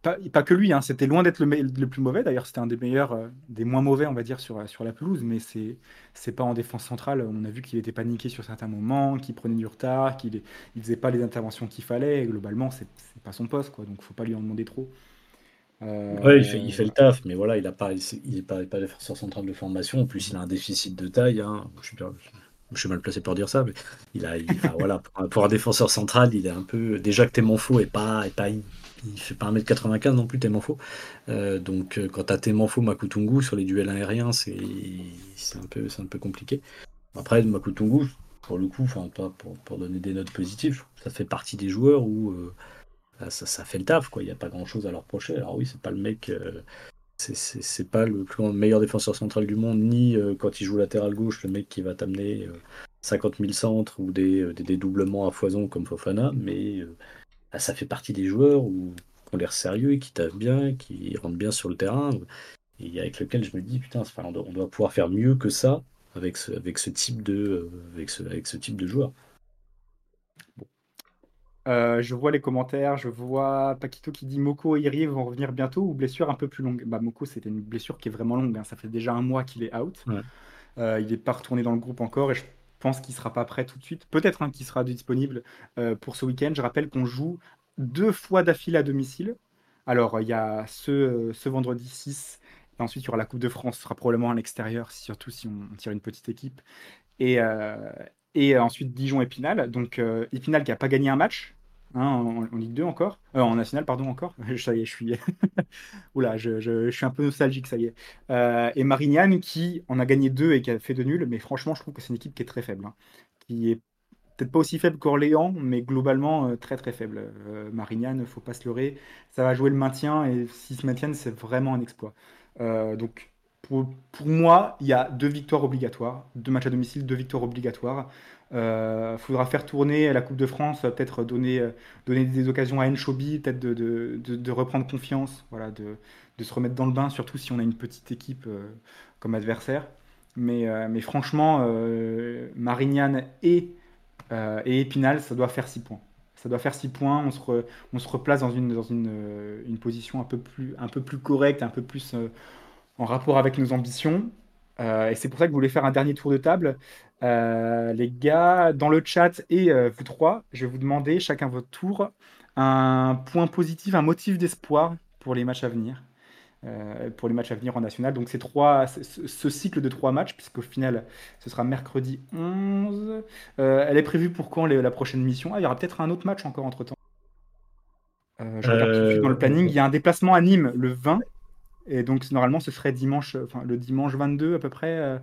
Pas, que lui, hein, c'était loin d'être le, plus mauvais. D'ailleurs, c'était un des meilleurs, euh, des moins mauvais, on va dire, sur, sur la pelouse. Mais c'est, c'est pas en défense centrale. On a vu qu'il était paniqué sur certains moments, qu'il prenait du retard, qu'il il faisait pas les interventions qu'il fallait. Et globalement, c'est, c'est pas son poste, quoi. Donc, faut pas lui en demander trop. Euh, Ouais, il fait, il fait le taf, mais voilà, il a pas, il est pas, défenseur central de formation. En plus, il a un déficit de taille. hein. Je suis, mal placé pour dire ça, mais il a, voilà, pour, un- défenseur central, il est un peu. Déjà que Témanfo est pas, est pas, il, fait pas 1m95 non plus, Témanfo. Euh, donc, euh, quand t'as Témanfo, Makutungu sur les duels aériens, c'est, un peu, un peu compliqué. Après, Makutungu, pour le coup, enfin, pas pour, pour donner des notes positives, ça fait partie des joueurs où euh, ah, ça, ça fait le taf, quoi. Il n'y a pas grand chose à leur reprocher. Alors oui, c'est pas le mec, euh, c'est- pas le grand- meilleur défenseur central du monde, ni euh, quand il joue latéral gauche, le mec qui va t'amener euh, 50 000 centres ou des, des dédoublements à foison comme Fofana, mais euh, ah, ça fait partie des joueurs où, qui ont l'air sérieux, qui taffent bien, qui rentrent bien sur le terrain, et avec lequel je me dis, putain, enfin, on, doit, on doit pouvoir faire mieux que ça avec ce, avec ce type de, euh, avec ce, avec ce type de joueur. Euh, je vois les commentaires, je vois Paquito qui dit Moko et Irié vont revenir bientôt ou blessure un peu plus longue? Bah, Moko, c'était une blessure qui est vraiment longue. hein. Ça fait déjà un mois qu'il est out. Ouais. Euh, il n'est pas retourné dans le groupe encore et je pense qu'il sera pas prêt tout de suite. Peut-être hein, qu'il sera disponible euh, pour ce week-end. Je rappelle qu'on joue deux fois d'affilée à domicile. Alors, il y a ce, euh, ce vendredi 6 et ensuite il y aura la Coupe de France. Ce sera probablement à l'extérieur, surtout si on, tire une petite équipe. Et, euh, et ensuite Dijon-Épinal. Donc euh, qui n'a pas gagné un match hein, en, en Ligue 2 encore? Euh, en National, pardon, encore? ça y est, je suis. Oula, je, suis un peu nostalgique, ça y est. Euh, et Marignane qui en a gagné deux et qui a fait de nul. Mais franchement, je trouve que c'est une équipe qui est très faible. hein. Qui est peut-être pas aussi faible qu'Orléans, mais globalement euh, très très faible. Marignane, faut pas se leurrer. Ça va jouer le maintien et s'ils se maintiennent, c'est vraiment un exploit. Donc. Pour, pour moi, il y a deux victoires obligatoires, deux matchs à domicile, deux victoires obligatoires. Il faudra faire tourner la Coupe de France, euh, peut-être donner, euh, donner des occasions à Enchobi, peut-être de, de- de- reprendre confiance, voilà, de, se remettre dans le bain, surtout si on a une petite équipe euh, comme adversaire. Mais, euh, mais franchement, euh, Marignane et, euh, et Épinal, ça doit faire 6 points. Ça doit faire 6 points, on se, re- on se replace dans une, dans une, euh, une position un peu plus, un peu plus correcte, un peu plus euh, en rapport avec nos ambitions. Euh, et c'est pour ça que je voulais faire un dernier tour de table. Euh, les gars, dans le chat et euh, vous trois, je vais vous demander chacun votre tour un point positif, un motif d'espoir pour les matchs à venir. Pour les matchs à venir en national. Donc, c'est trois, ce, ce cycle de trois matchs, puisqu'au final, ce sera mercredi 11. Euh, elle est prévue pour quand les- la prochaine mission? Ah, il y aura peut-être un autre match encore entre temps. je regarde tout de suite dans le planning. Il y a un déplacement à Nîmes le 20. Et donc, normalement, ce serait dimanche, enfin, le dimanche 22 à peu près. euh,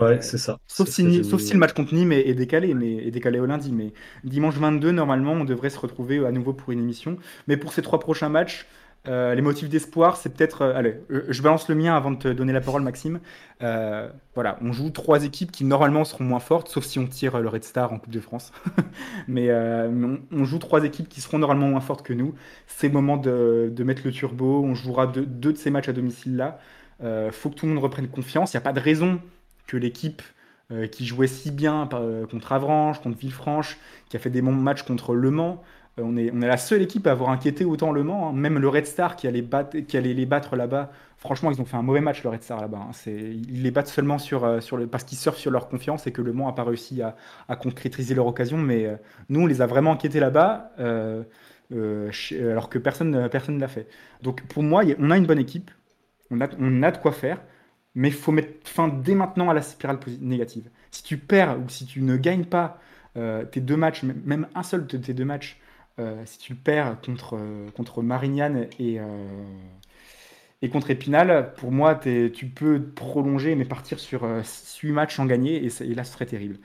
Ouais, c'est ça. Sauf si, Ni- sauf le match contre Nîmes est, est décalé, mais est décalé au lundi. Mais dimanche 22, normalement, on devrait se retrouver à nouveau pour une émission. Mais pour ces trois prochains matchs, euh, les motifs d'espoir, c'est peut-être. euh, allez, euh, je balance le mien avant de te donner la parole, Maxime. Voilà, on joue trois équipes qui normalement seront moins fortes, sauf si on tire le Red Star en Coupe de France. mais on, joue trois équipes qui seront normalement moins fortes que nous. C'est le moment de, mettre le turbo. On jouera deux, de ces matchs à domicile là. Faut que tout le monde reprenne confiance. Il n'y a pas de raison que l'équipe qui jouait si bien contre Avranches, contre Villefranche, qui a fait des bons matchs contre Le Mans. Euh, on, est, on est la seule équipe à avoir inquiété autant Le Mans. hein. Même le Red Star qui allait, qui allait les battre là-bas. Franchement, ils ont fait un mauvais match, le Red Star là-bas. hein. Ils les battent seulement sur, euh, sur le, parce qu'ils surfent sur leur confiance et que Le Mans n'a pas réussi à, à concrétiser leur occasion. Mais euh, nous, on les a vraiment inquiétés là-bas, alors que personne ne l'a fait. Donc pour moi, on a une bonne équipe. On a, on a de quoi faire. Mais il faut mettre fin dès maintenant à la spirale négative. Si tu perds ou si tu ne gagnes pas tes deux matchs, même un seul de tes deux matchs, si tu perds contre, euh, contre Marignane et, euh, et contre Épinal, pour moi, tu peux prolonger, mais partir sur 8 matchs sans gagner, et, là, ce serait terrible.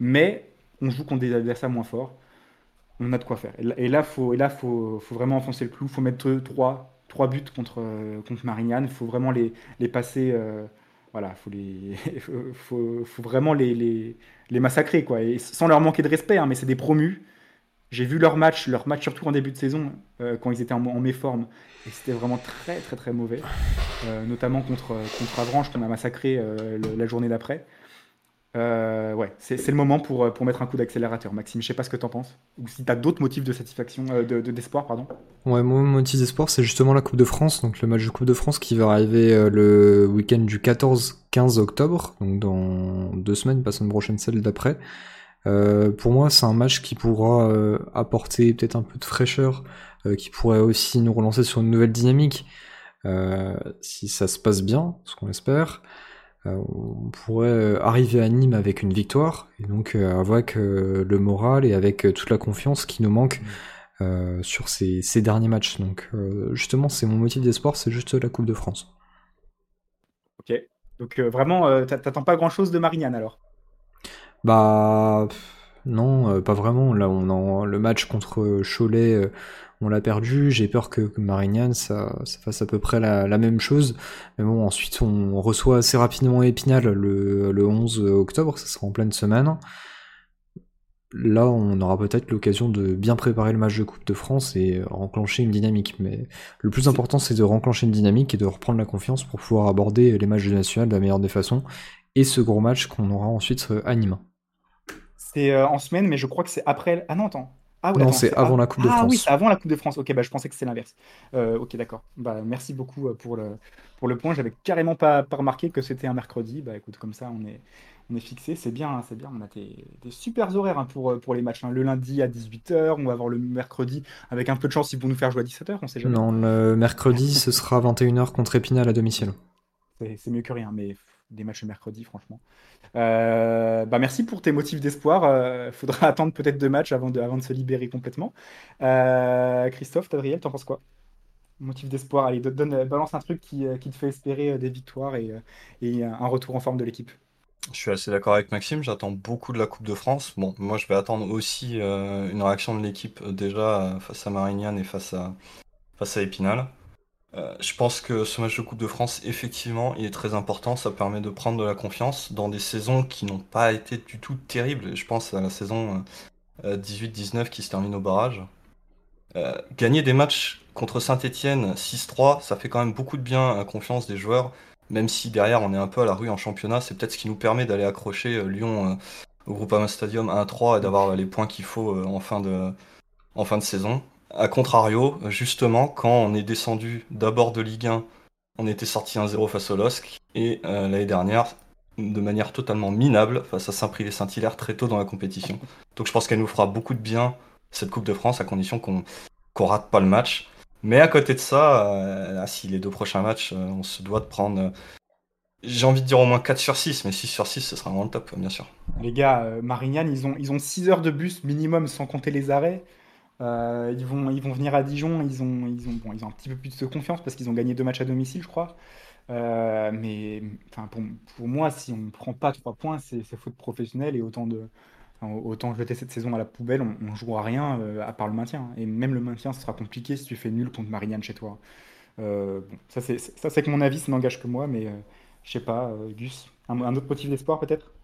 Mais on joue contre des adversaires moins forts. On a de quoi faire. Et là, là, faut, et là, faut, faut vraiment enfoncer le clou. Faut mettre 3, trois buts contre, euh, contre Marignane. Il faut vraiment les, les passer. euh, voilà, faut les, faut, faut- vraiment les, les, les massacrer, quoi. Sans leur manquer de respect, hein, mais c'est des promus. J'ai vu leur match, leur match surtout en début de saison, euh, quand ils étaient en, en méforme, et c'était vraiment très très très mauvais, Euh, notamment contre, contre Avranches qu'on a massacré euh, la journée d'après. Euh, ouais, c'est le moment pour, euh, pour mettre un coup d'accélérateur. Maxime, je sais pas ce que t'en penses. Ou si t'as d'autres motifs de satisfaction, euh, de, de- d'espoir, pardon. Ouais, mon motif d'espoir, c'est justement la Coupe de France, donc le match de Coupe de France qui va arriver euh, le week-end du 14-15 octobre, donc dans deux semaines, pas semaine prochaine, celle d'après. Euh, pour moi, c'est un match qui pourra euh, apporter peut-être un peu de fraîcheur, euh, qui pourrait aussi nous relancer sur une nouvelle dynamique, si ça se passe bien, ce qu'on espère. On pourrait arriver à Nîmes avec une victoire, et donc avec le moral et avec toute la confiance qui nous manque euh, sur ces, ces derniers matchs. Donc justement, c'est mon motif d'espoir, c'est juste la Coupe de France. Ok. Donc vraiment, t'a- t'attends pas grand-chose de Marignane alors? Bah non, euh, pas vraiment. Là, on le match contre Cholet, euh, on l'a perdu. J'ai peur que, que Marignane, ça, fasse à peu près la, même chose. Mais bon, ensuite, on reçoit assez rapidement Épinal le, le 11 octobre, ça sera en pleine semaine. Là, on aura peut-être l'occasion de bien préparer le match de Coupe de France et enclencher une dynamique. Mais le plus important, c'est de renclencher une dynamique et de reprendre la confiance pour pouvoir aborder les matchs de national de la meilleure des façons et ce gros match qu'on aura ensuite euh, à Nîmes. Euh, en semaine, mais je crois que c'est après. Ah non, attends. Ah oui, Non, c'est avant av- la Coupe de Ah oui, France. c'est avant la Coupe de France. Ok, bah je pensais que c'est l'inverse. Euh, ok, d'accord. Bah merci beaucoup euh, pour le pour le point. J'avais carrément pas, pas remarqué que c'était un mercredi. Bah écoute, comme ça, on est on est fixé. C'est bien, hein, c'est bien. On a des, des super horaires hein, pour pour les matchs. hein. Le lundi à 18h, on va avoir le mercredi avec un peu de chance, ils vont nous faire jouer à 17h. On sait jamais. Non, le mercredi, ce sera 21h contre Épinal à domicile. C'est mieux que rien, mais des matchs le mercredi, franchement. Euh, bah merci pour tes motifs d'espoir. Euh, faudra attendre peut-être deux matchs avant de, avant de se libérer complètement. Euh, Christophe, Adriel, t'en penses quoi? Motif d'espoir, allez, donne, balance un truc qui, euh, qui te fait espérer des victoires et, et un retour en forme de l'équipe. Je suis assez d'accord avec Maxime, j'attends beaucoup de la Coupe de France. Bon, moi je vais attendre aussi une réaction de l'équipe déjà face à Marignane et face à, face à Épinal. Euh, je pense que ce match de Coupe de France, effectivement, il est très important. Ça permet de prendre de la confiance dans des saisons qui n'ont pas été du tout terribles. Je pense à la saison euh, 18-19 qui se termine au barrage. Euh, gagner des matchs contre Saint-Etienne 6-3, ça fait quand même beaucoup de bien à la confiance des joueurs. Même si derrière on est un peu à la rue en championnat, c'est peut-être ce qui nous permet d'aller accrocher euh, Lyon euh, au Groupama Stadium 1-3 et d'avoir euh, les points qu'il faut euh, en fin de, en fin de saison. A contrario, justement, quand on est descendu d'abord de Ligue 1, on était sorti 1-0 face au LOSC, et euh, l'année dernière, de manière totalement minable, face à Saint-Privé-Saint-Hilaire très tôt dans la compétition. Donc je pense qu'elle nous fera beaucoup de bien, cette Coupe de France, à condition qu'on qu'on rate pas le match. Mais à côté de ça, euh, là, si les deux prochains matchs, euh, on se doit de prendre, j'ai envie de dire au moins 4 sur 6, mais 6 sur 6, ce sera vraiment le top, bien sûr. Les gars, Marignane, ils ont, ils ont 6 heures de bus minimum sans compter les arrêts. Euh, ils vont, ils vont venir à Dijon, ils ont, ils ont, bon, ils ont un petit peu plus de confiance parce qu'ils ont gagné deux matchs à domicile, je crois. Euh, mais pour, pour moi, si on ne prend pas trois points, c'est faute professionnelle et autant de, autant jeter cette saison à la poubelle, on, on jouera rien euh, à part le maintien. Et même le maintien, ce sera compliqué si tu fais nul contre Marignane chez toi. Bon, ça, c'est que mon avis, ça n'engage que moi, mais je sais pas, Gus, un autre motif d'espoir peut-être?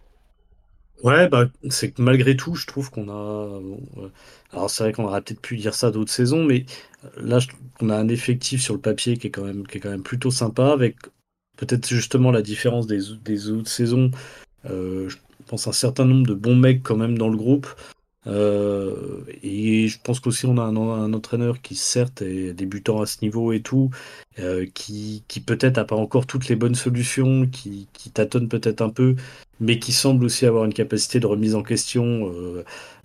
Ouais, bah, c'est que malgré tout, je trouve qu'on a. euh, alors, c'est vrai qu'on aurait peut-être pu dire ça d'autres saisons, mais euh, là, je qu'on a un effectif sur le papier qui est quand même, qui est quand même plutôt sympa, avec peut-être justement la différence des, des autres saisons. Euh, je pense un certain nombre de bons mecs quand même dans le groupe. Euh, et je pense qu'aussi on a un, entraîneur qui certes est débutant à ce niveau et tout, euh, qui, qui peut-être a pas encore toutes les bonnes solutions, qui, qui tâtonne peut-être un peu, mais qui semble aussi avoir une capacité de remise en question,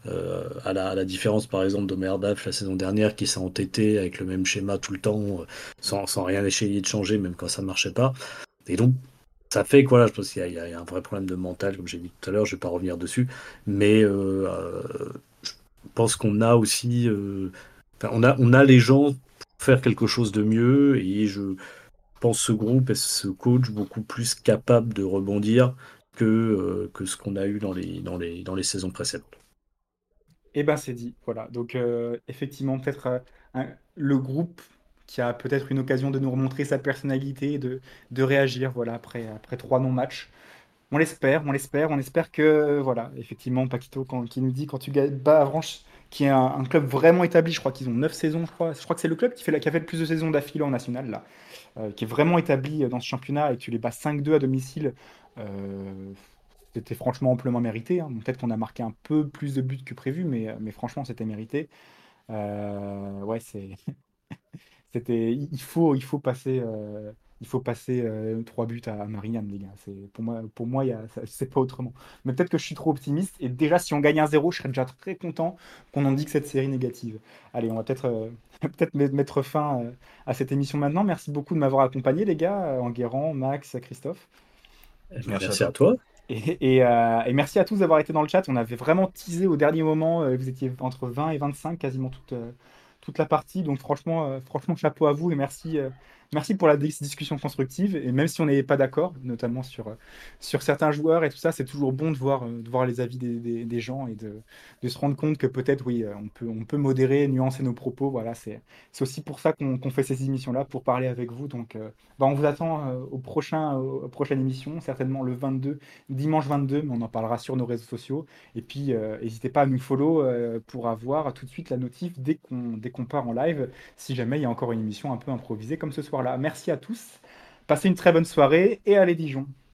euh, à, la, différence par exemple d'Omer Daf la saison dernière qui s'est entêté avec le même schéma tout le temps, sans, sans rien essayer de changer, même quand ça marchait pas. Et donc ça fait que voilà, je pense qu'il y, a- un vrai problème de mental, comme j'ai dit tout à l'heure, je vais pas revenir dessus, mais euh, je pense qu'on a aussi, euh, on a, on a les gens pour faire quelque chose de mieux, et je pense ce groupe et ce coach beaucoup plus capable de rebondir que, euh, que ce qu'on a eu dans les, dans les, dans les saisons précédentes. Eh ben c'est dit, voilà. Donc effectivement, peut-être le groupe qui a peut-être une occasion de nous remontrer sa personnalité et de, de réagir, voilà, après, après trois non-matchs. On l'espère, on l'espère, on espère que, voilà, effectivement, Paquito qui nous dit quand tu bats Avranches, qui est un, club vraiment établi, je crois qu'ils ont neuf saisons, je crois. Je crois que c'est le club qui fait, qui a fait le plus de saisons d'affilée en national, là, euh, qui est vraiment établi dans ce championnat et que tu les bats 5-2 à domicile. euh, c'était franchement amplement mérité. hein. Peut-être qu'on a marqué un peu plus de buts que prévu, mais, mais franchement, c'était mérité. Euh, ouais, c'est. C'était, il faut, il faut passer, euh, il faut passer euh, trois buts à Marianne, les gars. C'est pour moi, pour moi, il y a, ça- c'est pas autrement. Mais peut-être que je suis trop optimiste. Et déjà, si on gagne un zéro, je serais déjà très content qu'on en que cette série négative. Allez, on va peut-être, euh, peut-être met- mettre fin euh, à cette émission maintenant. Merci beaucoup de m'avoir accompagné, les gars, Enguerrand, Max, Christophe. Merci, à toi. Et, et, euh, et merci à tous d'avoir été dans le chat. On avait vraiment teasé au dernier moment. euh, Vous étiez entre 20 et 25 quasiment toute, euh, toute la partie. Donc franchement, euh, franchement, chapeau à vous et merci, euh, merci pour la dis- discussion constructive. Et même si on n'est pas d'accord, notamment sur, euh, sur certains joueurs et tout ça, c'est toujours bon de voir, euh, de voir les avis des, gens et de, de se rendre compte que peut-être, oui, euh, on peut, on peut modérer, nuancer nos propos. Voilà, c'est aussi pour ça qu'on fait ces émissions-là, pour parler avec vous. Donc, bah, on vous attend au prochain, au- aux prochaines émissions, certainement le 22, dimanche 22, mais on en parlera sur nos réseaux sociaux. Et puis, n'hésitez pas à nous follow pour avoir tout de suite la notif dès qu'on qu'on part en live, si jamais il y a encore une émission un peu improvisée comme ce soir-là. Merci à tous, passez une très bonne soirée et allez Dijon.